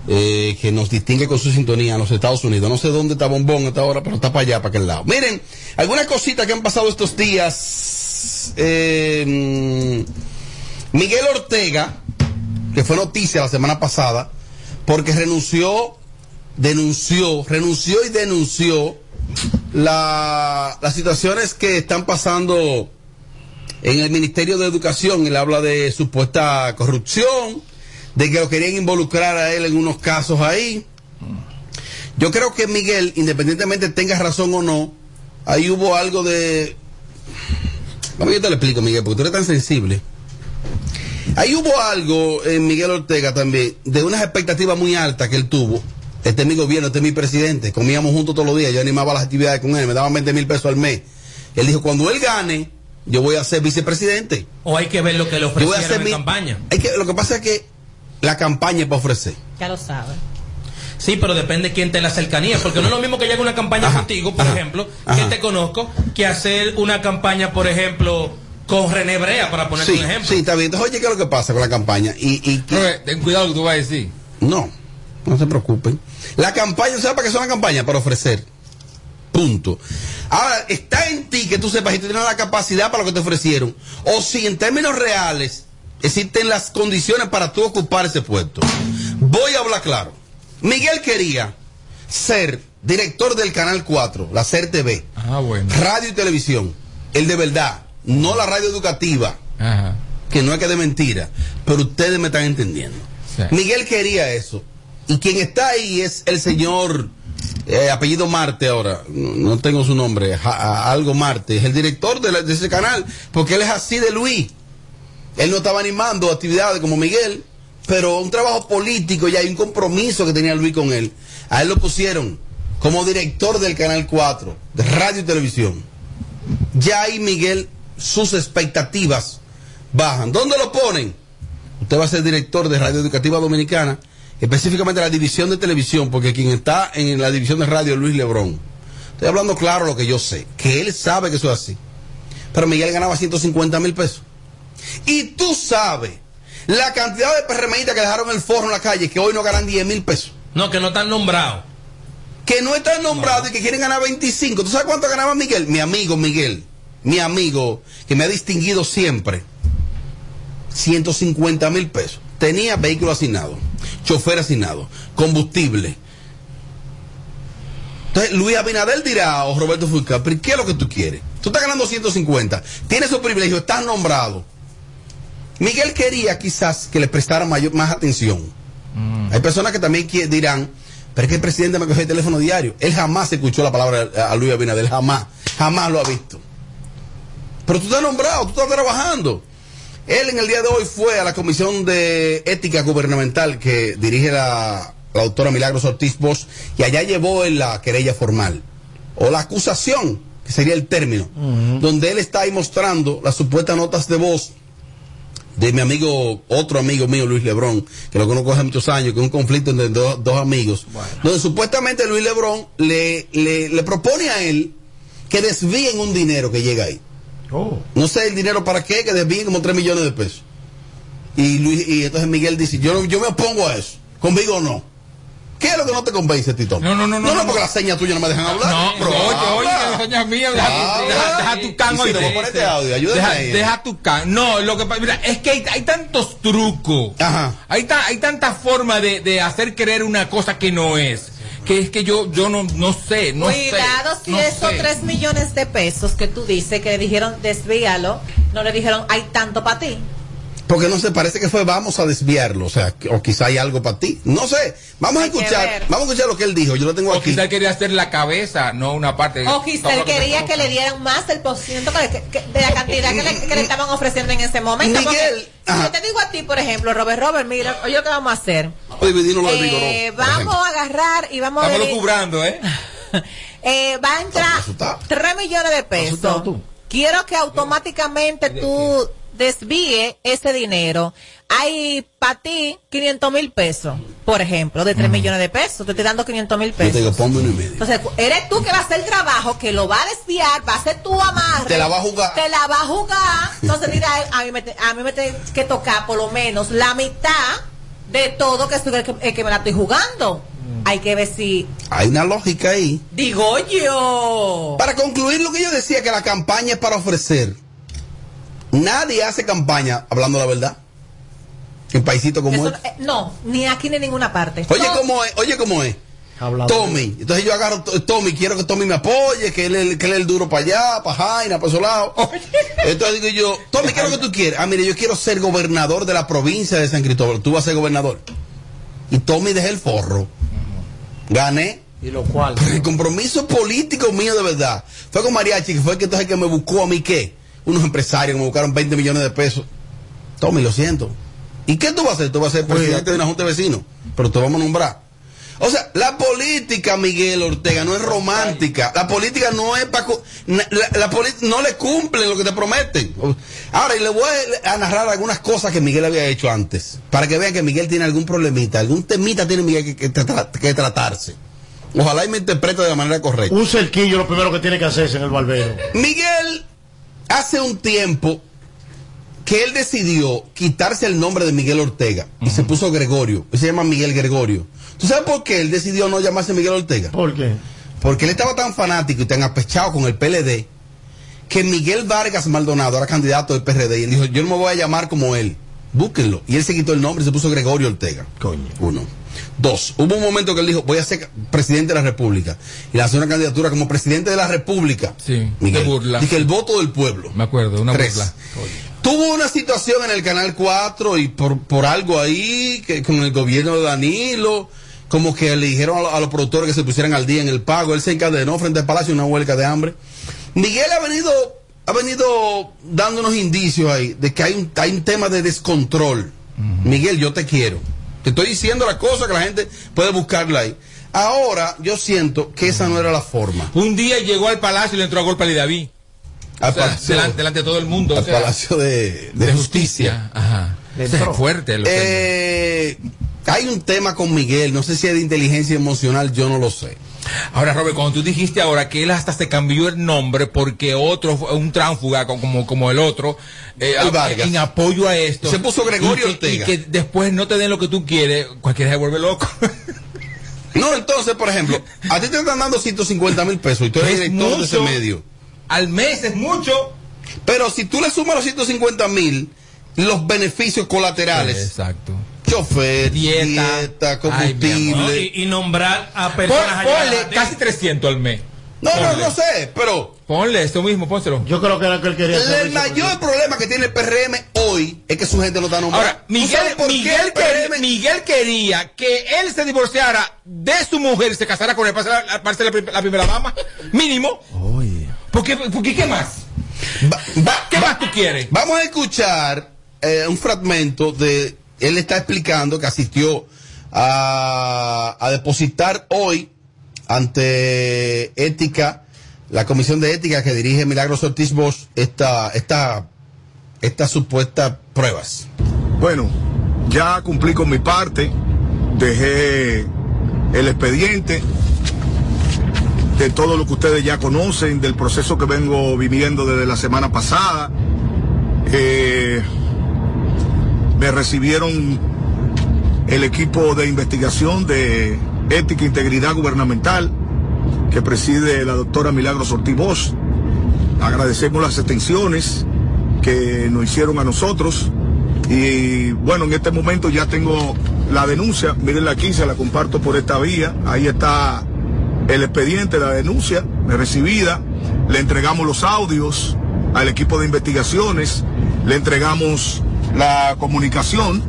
eh, que nos distingue con su sintonía en los Estados Unidos. No sé dónde está Bombón hasta ahora, pero está para allá, para aquel lado. Miren, algunas cositas que han pasado estos días. Eh, Miguel Ortega, que fue noticia la semana pasada, porque renunció, denunció, renunció y denunció la- las situaciones que están pasando en el Ministerio de Educación. Él habla de supuesta corrupción, de que lo querían involucrar a él en unos casos ahí. Yo creo que Miguel, independientemente tenga razón o no, ahí hubo algo de... Vamos, yo te lo explico, Miguel, porque tú eres tan sensible. Ahí hubo algo en Miguel Ortega también, de unas expectativas muy altas que él tuvo. Este es mi gobierno, este es mi presidente. Comíamos juntos todos los días, yo animaba las actividades con él, me daban 20 mil pesos al mes. Él dijo, cuando él gane, yo voy a ser vicepresidente. O hay que ver lo que le Yo voy a ofrecieron hacer en mi- campaña. Hay que, lo que pasa es que la campaña es para ofrecer. Ya lo sabe. Sí, pero depende quién te la cercanía, porque no es lo mismo que llegue una campaña contigo, por ejemplo, que te conozco, que hacer una campaña, por ejemplo, con René Brea, para poner Sí, un ejemplo. sí, está bien. Entonces, oye, ¿qué es lo que pasa con la campaña? Y, y que- ten cuidado lo que tú vas a decir. No, no se preocupen. La campaña, ¿sabes para qué es una campaña? Para ofrecer. Punto. Ahora, está en ti que tú sepas si tú tienes la capacidad para lo que te ofrecieron. O si en términos reales existen las condiciones para tú ocupar ese puesto. Voy a hablar claro. Miguel quería ser director del Canal 4, la CER TV, Ah, bueno. radio y televisión. El de verdad, no la radio educativa Ajá. que no es que de mentira, pero ustedes me están entendiendo. Miguel quería eso. Y quien está ahí es el señor, eh, apellido Marte ahora, no, tengo su nombre, ja- algo Marte, es el director de, la- de ese canal, porque él es así de Luis. Él no estaba animando actividades como Miguel, pero un trabajo político y hay un compromiso que tenía Luis con él. A él lo pusieron como director del Canal 4, de radio y televisión. Ya ahí Miguel, sus expectativas bajan. ¿Dónde lo ponen? Usted va a ser director de Radio Educativa Dominicana, específicamente la división de televisión, porque quien está en la división de radio es Luis Lebrón. Estoy hablando claro lo que yo sé, que él sabe que eso es así. Pero Miguel ganaba 150 mil pesos. Y tú sabes la cantidad de PRMistas que dejaron el forro en la calle, que hoy no ganan 10 mil pesos. No, que no están nombrados. Que no están nombrados y que quieren ganar 25. ¿Tú sabes cuánto ganaba Miguel? Mi amigo Miguel, mi amigo que me ha distinguido siempre. 150 mil pesos. Tenía vehículo asignado, chofer asignado, combustible. Entonces, Luis Abinader dirá, o Roberto Fulcar, pero ¿qué es lo que tú quieres? Tú estás ganando 150, tienes esos privilegios, estás nombrado. Miguel quería quizás que le prestara mayor, más atención. Hay personas que también dirán, pero es que el presidente me coge el teléfono diario. Él jamás escuchó la palabra a a Luis Abinader, jamás, jamás lo ha visto. Pero tú estás nombrado, tú estás trabajando. Él en el día de hoy fue a la Comisión de Ética Gubernamental que dirige la, la doctora Milagros Ortiz Bosch y allá llevó en la querella formal o la acusación, que sería el término, donde él está ahí mostrando las supuestas notas de voz de mi amigo, otro amigo mío, Luis Lebrón, que lo conozco hace muchos años, que es un conflicto entre dos, dos amigos, donde supuestamente Luis Lebrón le, le, le propone a él que desvíen un dinero que llega ahí. No sé el dinero para qué, que desvíen como 3 millones de pesos. Y, Luis, y entonces Miguel dice, yo, yo me opongo a eso, conmigo no. ¿Qué es lo que no te convence, Tito? No, no, no, no, No, no. porque las señas tuyas no me dejan hablar. No, pero oye, oye, las señas mías, deja, tu can, oye. este Deja, ahí. deja tu can. No, lo que pasa, mira, es que hay, hay tantos trucos. Hay, ta- hay tanta forma de, de hacer creer una cosa que no es. Que es que yo, yo no, no sé, no Cuidado sé. si no esos sé. 3 millones de pesos que tú dices que le dijeron desvíalo, no le dijeron hay tanto para ti. Porque no sé, parece que fue vamos a desviarlo, o sea, que- o quizá hay algo para ti. No sé, vamos a Hay escuchar, vamos a escuchar lo que él dijo, yo lo tengo O aquí. quizá él quería hacer la cabeza, no una parte. O quizá él quería que le dieran más del por ciento de la cantidad que le, que le estaban ofreciendo en ese momento. Miguel, Porque si yo te digo a ti, por ejemplo, Robert, Robert, mira, oye lo que vamos a hacer. Lo de Eh, vamos a agarrar y vamos a Estamos ver. lucubrando, ¿eh? Eh, va a entrar 3 millones de pesos. Quiero que automáticamente tú desvíe ese dinero. Hay para ti 500 mil pesos, por ejemplo, de 3 millones de pesos. Te estoy dando 500 mil Yo te pesos. digo, ponme uno y medio. Entonces, eres tú que va a hacer el trabajo, que lo va a desviar, va a hacer tu amarre. Te la va a jugar. Te la va a jugar. Entonces, mira, a mí me, te- a mí me tiene que tocar por lo menos la mitad de todo que, estoy- que, que me la estoy jugando. Hay que ver si... Hay una lógica ahí. Digo yo. Para concluir lo que yo decía, que la campaña es para ofrecer. Nadie hace campaña hablando la verdad. En paisito como Eso- este. eh, no, ni aquí ni en ninguna parte. Oye, No. ¿cómo es? Oye, ¿cómo es? Tommy. Entonces yo agarro Tommy, quiero que Tommy me apoye, que él, es el- que él es el duro para allá, para Jaina, para esos lados. Entonces digo yo, Tommy, ¿qué es lo que tú quieres? Ah, mire, yo quiero ser gobernador de la provincia de San Cristóbal. Tú vas a ser gobernador. Y Tommy dejé el forro. Gané. Y lo cual. El compromiso político mío de verdad fue con Mariachi, que fue el que entonces que me buscó a mí, ¿qué? Unos empresarios que me buscaron 20 millones de pesos. Tommy, lo siento. ¿Y qué tú vas a hacer? Tú vas a ser presidente de una junta de vecinos, pero te vamos a nombrar. O sea, la política, Miguel Ortega, no es romántica. La política no es para... La, la no le cumplen lo que te prometen. Ahora, y le voy a, narrar algunas cosas que Miguel había hecho antes, para que vean que Miguel tiene algún problemita, algún temita tiene Miguel que, que tra- que tratarse. Ojalá y me interprete de la manera correcta. Un cerquillo lo primero que tiene que hacerse en el barbero. Miguel, hace un tiempo que él decidió quitarse el nombre de Miguel Ortega y se puso Gregorio. Él se llama Miguel Gregorio. ¿Tú sabes por qué él decidió no llamarse Miguel Ortega? ¿Por qué? Porque él estaba tan fanático y tan apechado con el PLD que Miguel Vargas Maldonado era candidato del PRD y él dijo, yo no me voy a llamar como él. Búsquenlo. Y él se quitó el nombre y se puso Gregorio Ortega. Coño. Uno. Dos. Hubo un momento que él dijo, voy a ser presidente de la República. Y lanzó una candidatura como presidente de la República. Sí, Miguel. burla. Dije, el voto del pueblo. Me acuerdo, una Tres. burla. Tuvo una situación en el Canal 4 y por, por algo ahí, que con el gobierno de Danilo, como que le dijeron a, lo- a los productores que se pusieran al día en el pago. Él se encadenó frente al palacio una huelga de hambre. Miguel ha venido, ha venido dando unos indicios ahí de que hay un, hay un tema de descontrol. Miguel, yo te quiero. Te estoy diciendo la cosa que la gente puede buscarla ahí. Ahora yo siento que esa no era la forma. Un día llegó al palacio y le entró a golpe a David. Al O sea, palacio- delante, delante de todo el mundo. o al sea, Palacio de, de Justicia. Ajá. Es fuerte. Lo que- Eh, hay un tema con Miguel, no sé si es de inteligencia emocional, yo no lo sé. Ahora, Robert, cuando tú dijiste ahora que él hasta se cambió el nombre porque otro, fue un tránfuga co- como, como el otro, eh, en apoyo a esto. Se puso Gregorio y que, Ortega. Y que después no te den lo que tú quieres, cualquiera se vuelve loco. No, entonces, por ejemplo, a ti te están dando 150 mil pesos y tú eres Es director de ese medio. Al mes es mucho. Pero si tú le sumas los 150 mil, los beneficios colaterales, Exacto. Chofer, dieta, Dieta. Combustible. Y, y nombrar a Pon- personas a ponle casi 300 al mes. no, no, ponle. no sé, pero Ponle esto mismo, pónselo. Yo creo que era que él quería el mayor problema que tiene el PRM hoy es que su gente no está nombrada. Ahora, ¿Tú Miguel, Miguel, PRM Miguel quería que él se divorciara de su mujer y se casara con él para ser la, para ser la prim- la primera dama. Mínimo. ¿Por qué, por qué, qué más? Va- va- ¿Qué va- más tú quieres? Vamos a escuchar eh, un fragmento de. Él está explicando que asistió a, depositar hoy ante Ética, la comisión de ética que dirige Milagros Ortiz Bosch, esta, esta, estas supuestas pruebas. Bueno, ya cumplí con mi parte, dejé el expediente de todo lo que ustedes ya conocen, del proceso que vengo viviendo desde la semana pasada. Eh, me recibieron el equipo de investigación de ética e integridad gubernamental que preside la doctora Milagros Ortiz Bosch. Agradecemos las extensiones que nos hicieron a nosotros. Y bueno, en este momento ya tengo la denuncia. Miren aquí, se la comparto por esta vía. Ahí está el expediente, la denuncia recibida. Le entregamos los audios al equipo de investigaciones. Le entregamos la comunicación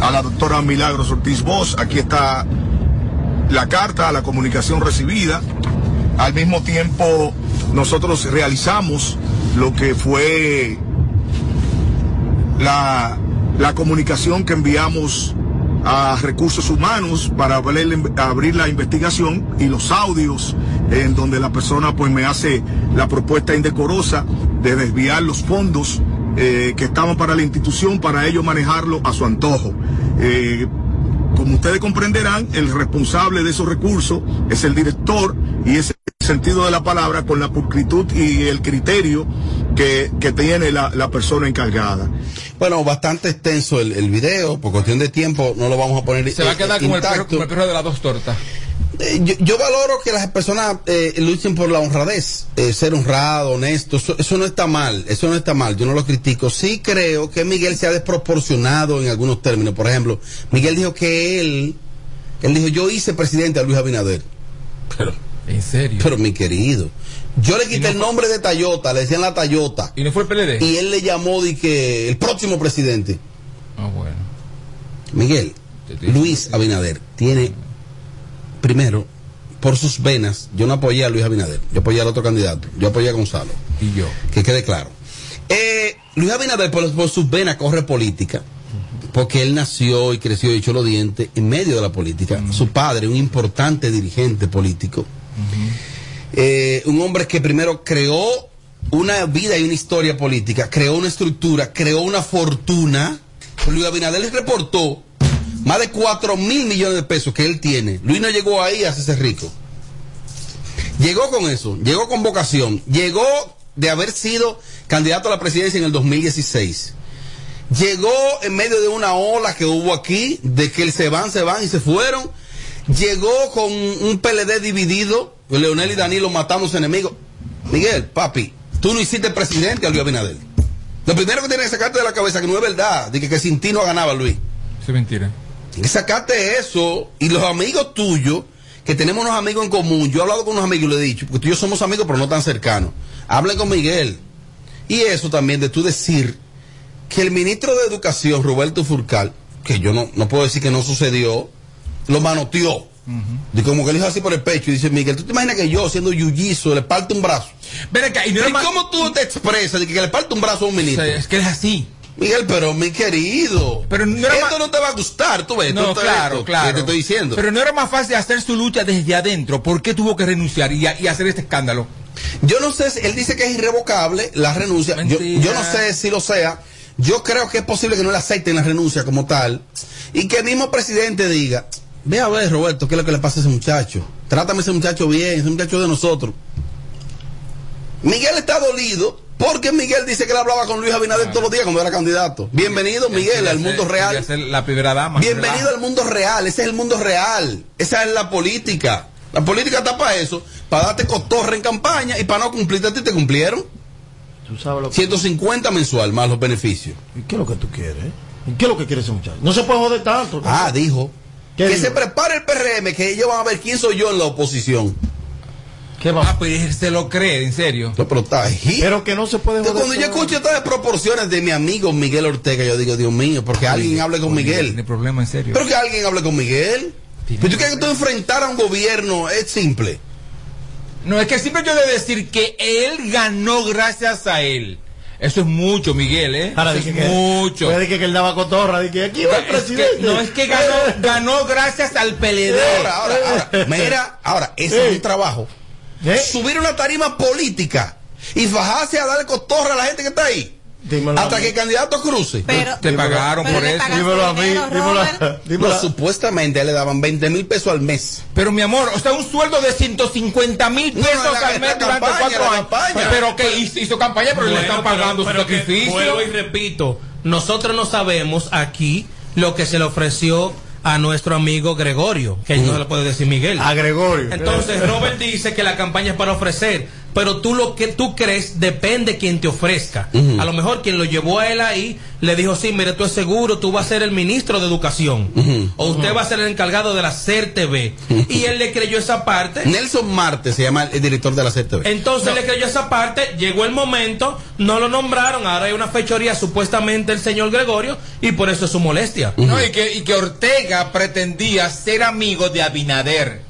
a la doctora Milagros Ortiz Bosch. Aquí está la carta, la comunicación recibida. Al mismo tiempo, nosotros realizamos lo que fue la, la comunicación que enviamos a recursos humanos para abrir, abrir la investigación y los audios en donde la persona pues me hace la propuesta indecorosa de desviar los fondos eh, que estaban para la institución para ellos manejarlo a su antojo. Eh, como ustedes comprenderán, el responsable de esos recursos es el director y es el sentido de la palabra con la pulcritud y el criterio que, que tiene la, la persona encargada. Bueno, bastante extenso el, el video, por cuestión de tiempo no lo vamos a poner Se va a eh, quedar como el, perro, como el perro de las dos tortas. Eh, yo, yo valoro que las personas eh, luchen por la honradez, eh, ser honrado, honesto, eso, eso no está mal, eso no está mal, yo no lo critico. Sí creo que Miguel se ha desproporcionado en algunos términos. Por ejemplo, Miguel dijo que él, él dijo, yo hice presidente a Luis Abinader. Pero, ¿En serio? pero mi querido, yo le quité el nombre de Tayota, le decían la Tayota. ¿Y no fue el PLD? Y él le llamó de que el próximo presidente. Ah, bueno. Miguel, Luis Abinader tiene, primero, por sus venas, yo no apoyé a Luis Abinader, yo apoyé al otro candidato, yo apoyé a Gonzalo. Y yo. Que quede claro. Eh, Luis Abinader por, por sus venas corre política, porque él nació y creció y echó los dientes en medio de la política. Su padre, un importante dirigente político, eh, un hombre que primero creó una vida y una historia política, creó una estructura, creó una fortuna. Luis Abinader le reportó más de 4 mil millones de pesos que él tiene. Luis no llegó ahí a hacerse rico. Llegó con eso, llegó con vocación, llegó de haber sido candidato a la presidencia en el 2016. Llegó en medio de una ola que hubo aquí, de que el se van, se van y se fueron. Llegó con un PLD dividido, Leonel y Danilo matándose enemigos. Miguel, papi, tú no hiciste presidente a Luis Abinader. Lo primero que tienes que sacarte de la cabeza que no es verdad, de que, que sin ti no ganaba Luis. Es mentira. Que sacarte eso y los amigos tuyos, que tenemos unos amigos en común. Yo he hablado con unos amigos y le he dicho, porque tú y yo somos amigos, pero no tan cercanos. Hablen con Miguel. Y eso también de tú decir que el ministro de Educación, Roberto Furcal, que yo no, no puedo decir que no sucedió, lo manoteó. Y como que le hizo así por el pecho y dice, Miguel, ¿tú te imaginas que yo, siendo yuyizo, le parto un brazo? Ven acá, y no ¿Y cómo tú te expresas de que le parto un brazo a un ministro? O sea, es que es así. Miguel, pero mi querido, Pero no esto más- no te va a gustar, tú ves, No, tú- claro, esto claro. que te estoy diciendo. Pero no era más fácil hacer su lucha desde adentro. ¿Por qué tuvo que renunciar y, y hacer este escándalo? Yo no sé, si- él dice que es irrevocable la renuncia. Yo no sé si lo sea. Yo creo que es posible que no le acepten la renuncia como tal. Y que el mismo presidente diga, ve a ver, Roberto, qué es lo que le pasa a ese muchacho. Trátame a ese muchacho bien, ese muchacho de nosotros. Miguel está dolido porque Miguel dice que él hablaba con Luis Abinader todos los días cuando era candidato. Bienvenido, Miguel, al mundo real. Quería ser la primera dama. Bienvenido al mundo real, ese es el mundo real, esa es la política. La política está para eso, para darte cotorra en campaña y para no cumplirte a ti te cumplieron. Tú sabes lo que... 150 mensual más los beneficios. ¿Y qué es lo que tú quieres? eh? ¿Y qué es lo que quiere ese muchacho? No se puede joder tanto. ¿no? Ah, dijo. ¿Qué Que dijo? se prepare el PRM, que ellos van a ver quién soy yo en la oposición. ¿Qué va? Ah, pero él se lo cree, en serio. No, pero está ahí. Pero que no se puede joder. cuando yo escucho estas proporciones de mi amigo Miguel Ortega, yo digo, Dios mío, porque alguien hable con Miguel. Tiene problema, en serio. Pero que alguien hable con Miguel. Pero tú quieres que tú enfrentar a un gobierno, es simple. No, es que siempre yo de decir que él ganó gracias a él. Eso es mucho, Miguel, ¿eh? Ahora Eso dije es que, mucho. Puede que, que él daba cotorra. Dije, aquí va el Es que- presidente. no, es que ganó, ganó gracias al PLD. Ahora, ahora, ahora, mira, ahora, ese es un trabajo. ¿Eh? Subir una tarima política y fajarse a darle cotorra a la gente que está ahí. Dímelo Hasta que el candidato cruce. Pero, Te pagaron pero por le eso. Dímelo a mí. Dímelo a, No, dímelo a- supuestamente le daban 20 mil pesos al mes. Pero mi amor, o sea, un sueldo de 150 mil No, pesos no, la- al mes la durante campaña, cuatro la años. campaña. Pero que hizo, hizo campaña, pero le Bueno, están pero- pagando su pero que sacrificio. Vuelvo y repito, nosotros no sabemos aquí lo que se le ofreció a nuestro amigo Gregorio, que no se le puede decir Miguel. A Gregorio. Entonces Robert dice que la campaña es para ofrecer. Pero tú lo que tú crees depende quien te ofrezca. A lo mejor quien lo llevó a él ahí le dijo, sí, mire, tú es seguro, tú vas a ser el ministro de Educación. O usted va a ser el encargado de la CERTV. Y él le creyó esa parte. Nelson Marte se llama el director de la CTV. Entonces le creyó esa parte, llegó el momento, no lo nombraron, ahora hay una fechoría supuestamente el señor Gregorio y por eso es su molestia. No, y que, y que Ortega pretendía ser amigo de Abinader.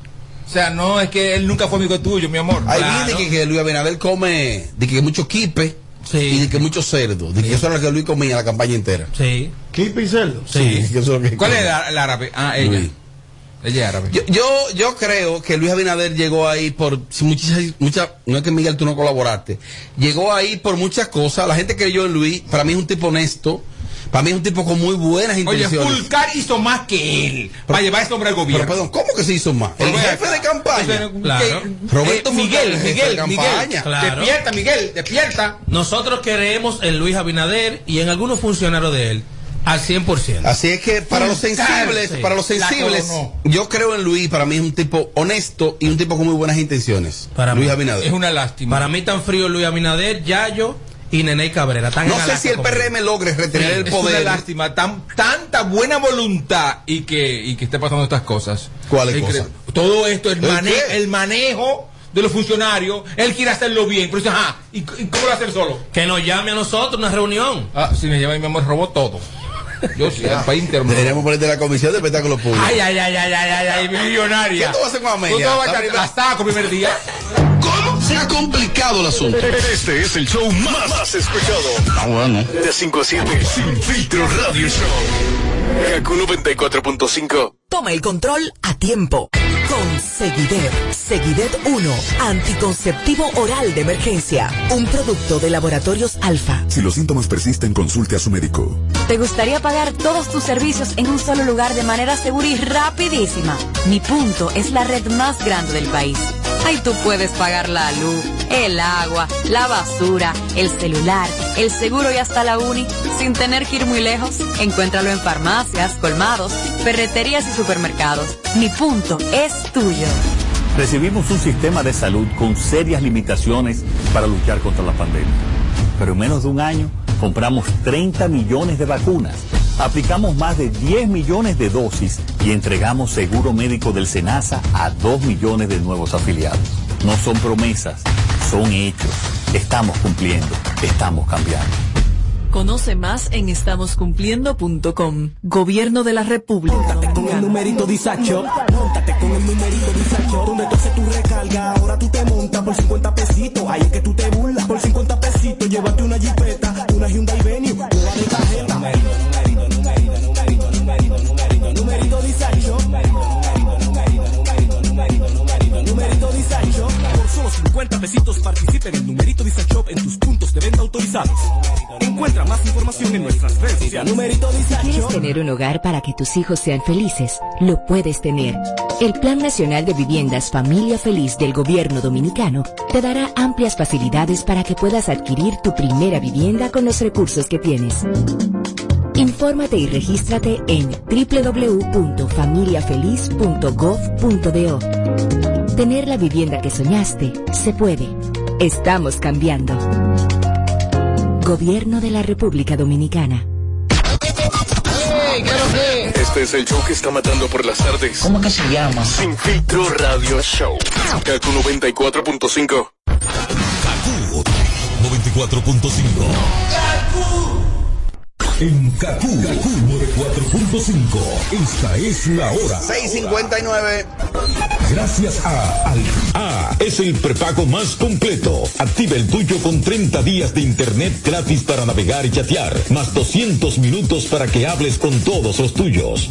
O sea, no es que él nunca fue amigo tuyo, mi amor. Ahí Claro. viene que, que Luis Abinader come, de que mucho kipe y de que mucho cerdo. De que eso era lo que Luis comía la campaña entera. Sí. ¿Kipe y cerdo? Sí. eso es lo que ¿Cuál come. es el, árabe? Ah, ella. Luis. Ella es árabe. Yo, yo, yo creo que Luis Abinader llegó ahí por si muchas, muchas, no es que Miguel tú no colaboraste, llegó ahí por muchas cosas. La gente creyó en Luis, para mí es un tipo honesto, para mí es un tipo con muy buenas Oye, intenciones. Fulcar hizo más que él para llevar ese hombre al gobierno. Pero perdón, ¿cómo que se hizo más? El Pero jefe de campaña. Claro. que- Roberto eh, Miguel, Fulcar, Miguel, de Miguel. Claro. despierta, Miguel, despierta. Nosotros queremos en Luis Abinader y en algunos funcionarios de él al 100%. Así es que para los sensibles, para los sensibles, yo creo en Luis, para mí es un tipo honesto y un tipo con muy buenas intenciones. Para Luis mí. Abinader. Es una lástima. Para mí tan frío Luis Abinader, Yayo y Nene Cabrera. Están No sé si el. PRM logre retener el es una poder. lástima, tan, tanta buena voluntad y que, y que esté pasando estas cosas. ¿Cuáles cosas? Todo esto, el, ¿El mane- qué? el manejo de los funcionarios, él quiere hacerlo bien, pero dice, ajá, ¿y, y cómo lo hacer solo? Que nos llame a nosotros una reunión. Ah, si me lleva mi amor, robó todo. Yo sí, el país entero. me robó. Deberíamos ponerte la comisión de espectáculos públicos. Ay, ay, ay, ay, ay, ay, ay, millonaria. ¿Qué tú vas a hacer con Amelia? Tú te vas a primer día. ¿Cómo? Se ha complicado el asunto. Este es el show más, más escuchado. Ah, bueno. De 5 a 7. Sin filtro radio show. Kaku 94.5. Toma el control a tiempo. Seguidet. Seguidet 1. Anticonceptivo oral de emergencia. Un producto de laboratorios alfa. Si los síntomas persisten, consulte a su médico. ¿Te gustaría pagar todos tus servicios en un solo lugar de manera segura y rapidísima? Mi punto es la red más grande del país. Ahí tú puedes pagar la luz, el agua, la basura, el celular, el seguro y hasta la uni sin tener que ir muy lejos. Encuéntralo en farmacias, colmados, ferreterías y supermercados. Mi punto es tuyo. Recibimos un sistema de salud con serias limitaciones para luchar contra la pandemia. Pero en menos de un año compramos 30 millones de vacunas, aplicamos más de 10 millones de dosis y entregamos seguro médico del SENASA a 2 millones de nuevos afiliados. No son promesas, son hechos. Estamos cumpliendo, estamos cambiando. Conoce más en estamoscumpliendo.com. Gobierno de la República. Con el numerito disacho, montate con el numerito disacho, donde tú haces tu recarga, ahora tú te montas por 50 pesitos, ahí es que tú te burlas, por 50 pesitos, llévate una jipeta, una Hyundai Venue, nueva de tarjeta. Numerito, numerito, numerito, numerito, numerito, numerito, numerito disacho, solo 50 pesitos participa en el numerito disacho en tus puntos de venta autorizados. Encuentra más información en nuestras redes sociales. Numerito Si disacho. quieres tener un hogar para que tus hijos sean felices, lo puedes tener. El Plan Nacional de Viviendas Familia Feliz del Gobierno Dominicano te dará amplias facilidades para que puedas adquirir tu primera vivienda con los recursos que tienes. Infórmate y regístrate en www.familiafeliz.gov.do. Tener la vivienda que soñaste se puede. Estamos cambiando. Gobierno de la República Dominicana. Este es el show que está matando por las tardes. ¿Cómo que se llama? Sin filtro radio show. Kaku 94.5. 94.5. En Kaku, Kaku 94.5. Esta es la hora. 659. Gracias a Al A es el prepago más completo. Activa el tuyo con 30 días de internet gratis para navegar y chatear, más 200 minutos para que hables con todos los tuyos.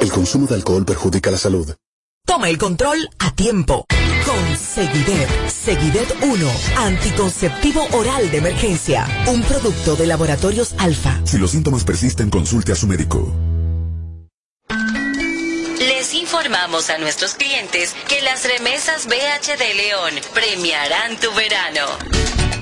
El consumo de alcohol perjudica la salud. Toma el control a tiempo. Con Seguidet. Seguidet 1. Anticonceptivo oral de emergencia. Un producto de laboratorios alfa. Si los síntomas persisten, consulte a su médico. Les informamos a nuestros clientes que las remesas BH de León premiarán tu verano.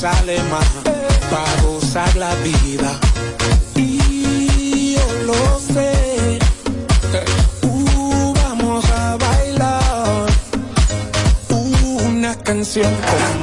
Jerusalén para gozar la vida. Y yo lo sé. Vamos a bailar una canción como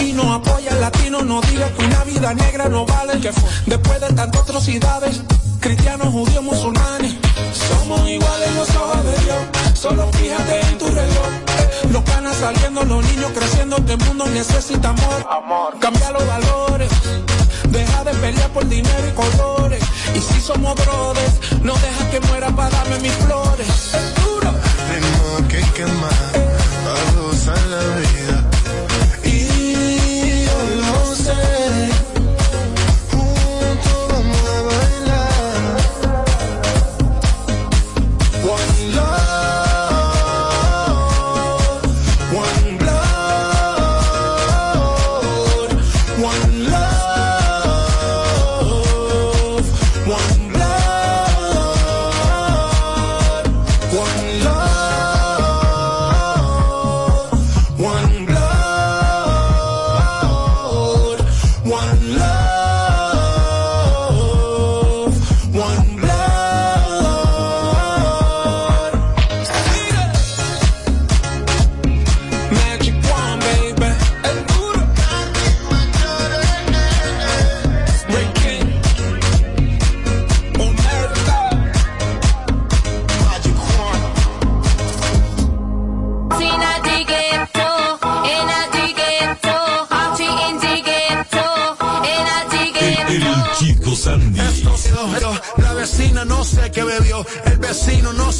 y nos apoya el latino, no diga que una vida negra no vale, que fue. Después de tantas atrocidades, cristianos, judíos, musulmanes, somos iguales los ojos de Dios, solo fíjate en tu reloj, los canas saliendo, los niños creciendo, este mundo necesita amor, amor, cambia los valores, deja de pelear por dinero y colores, y si somos brothers, no deja que muera para darme mis flores, es duro. Tengo que quemar gozar la vida. Y yo lo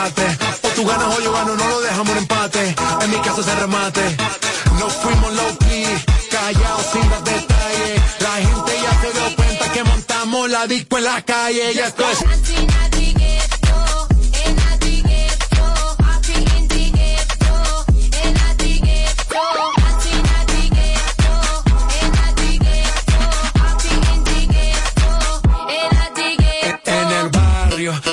O tú ganas o yo gano, no lo dejamos en empate. En mi caso se remate. No fuimos low key, callados sin los detalles. La gente ya se dio cuenta que montamos la disco en la calle. Ya estoy.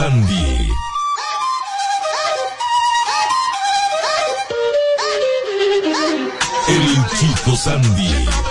Sandy. El chico Sandy.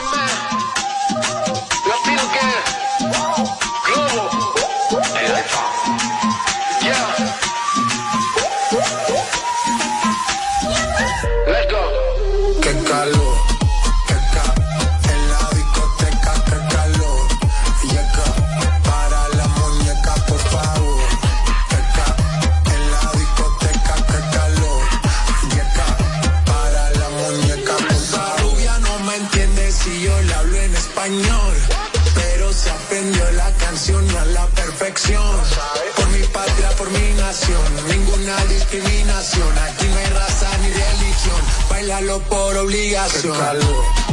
obligación.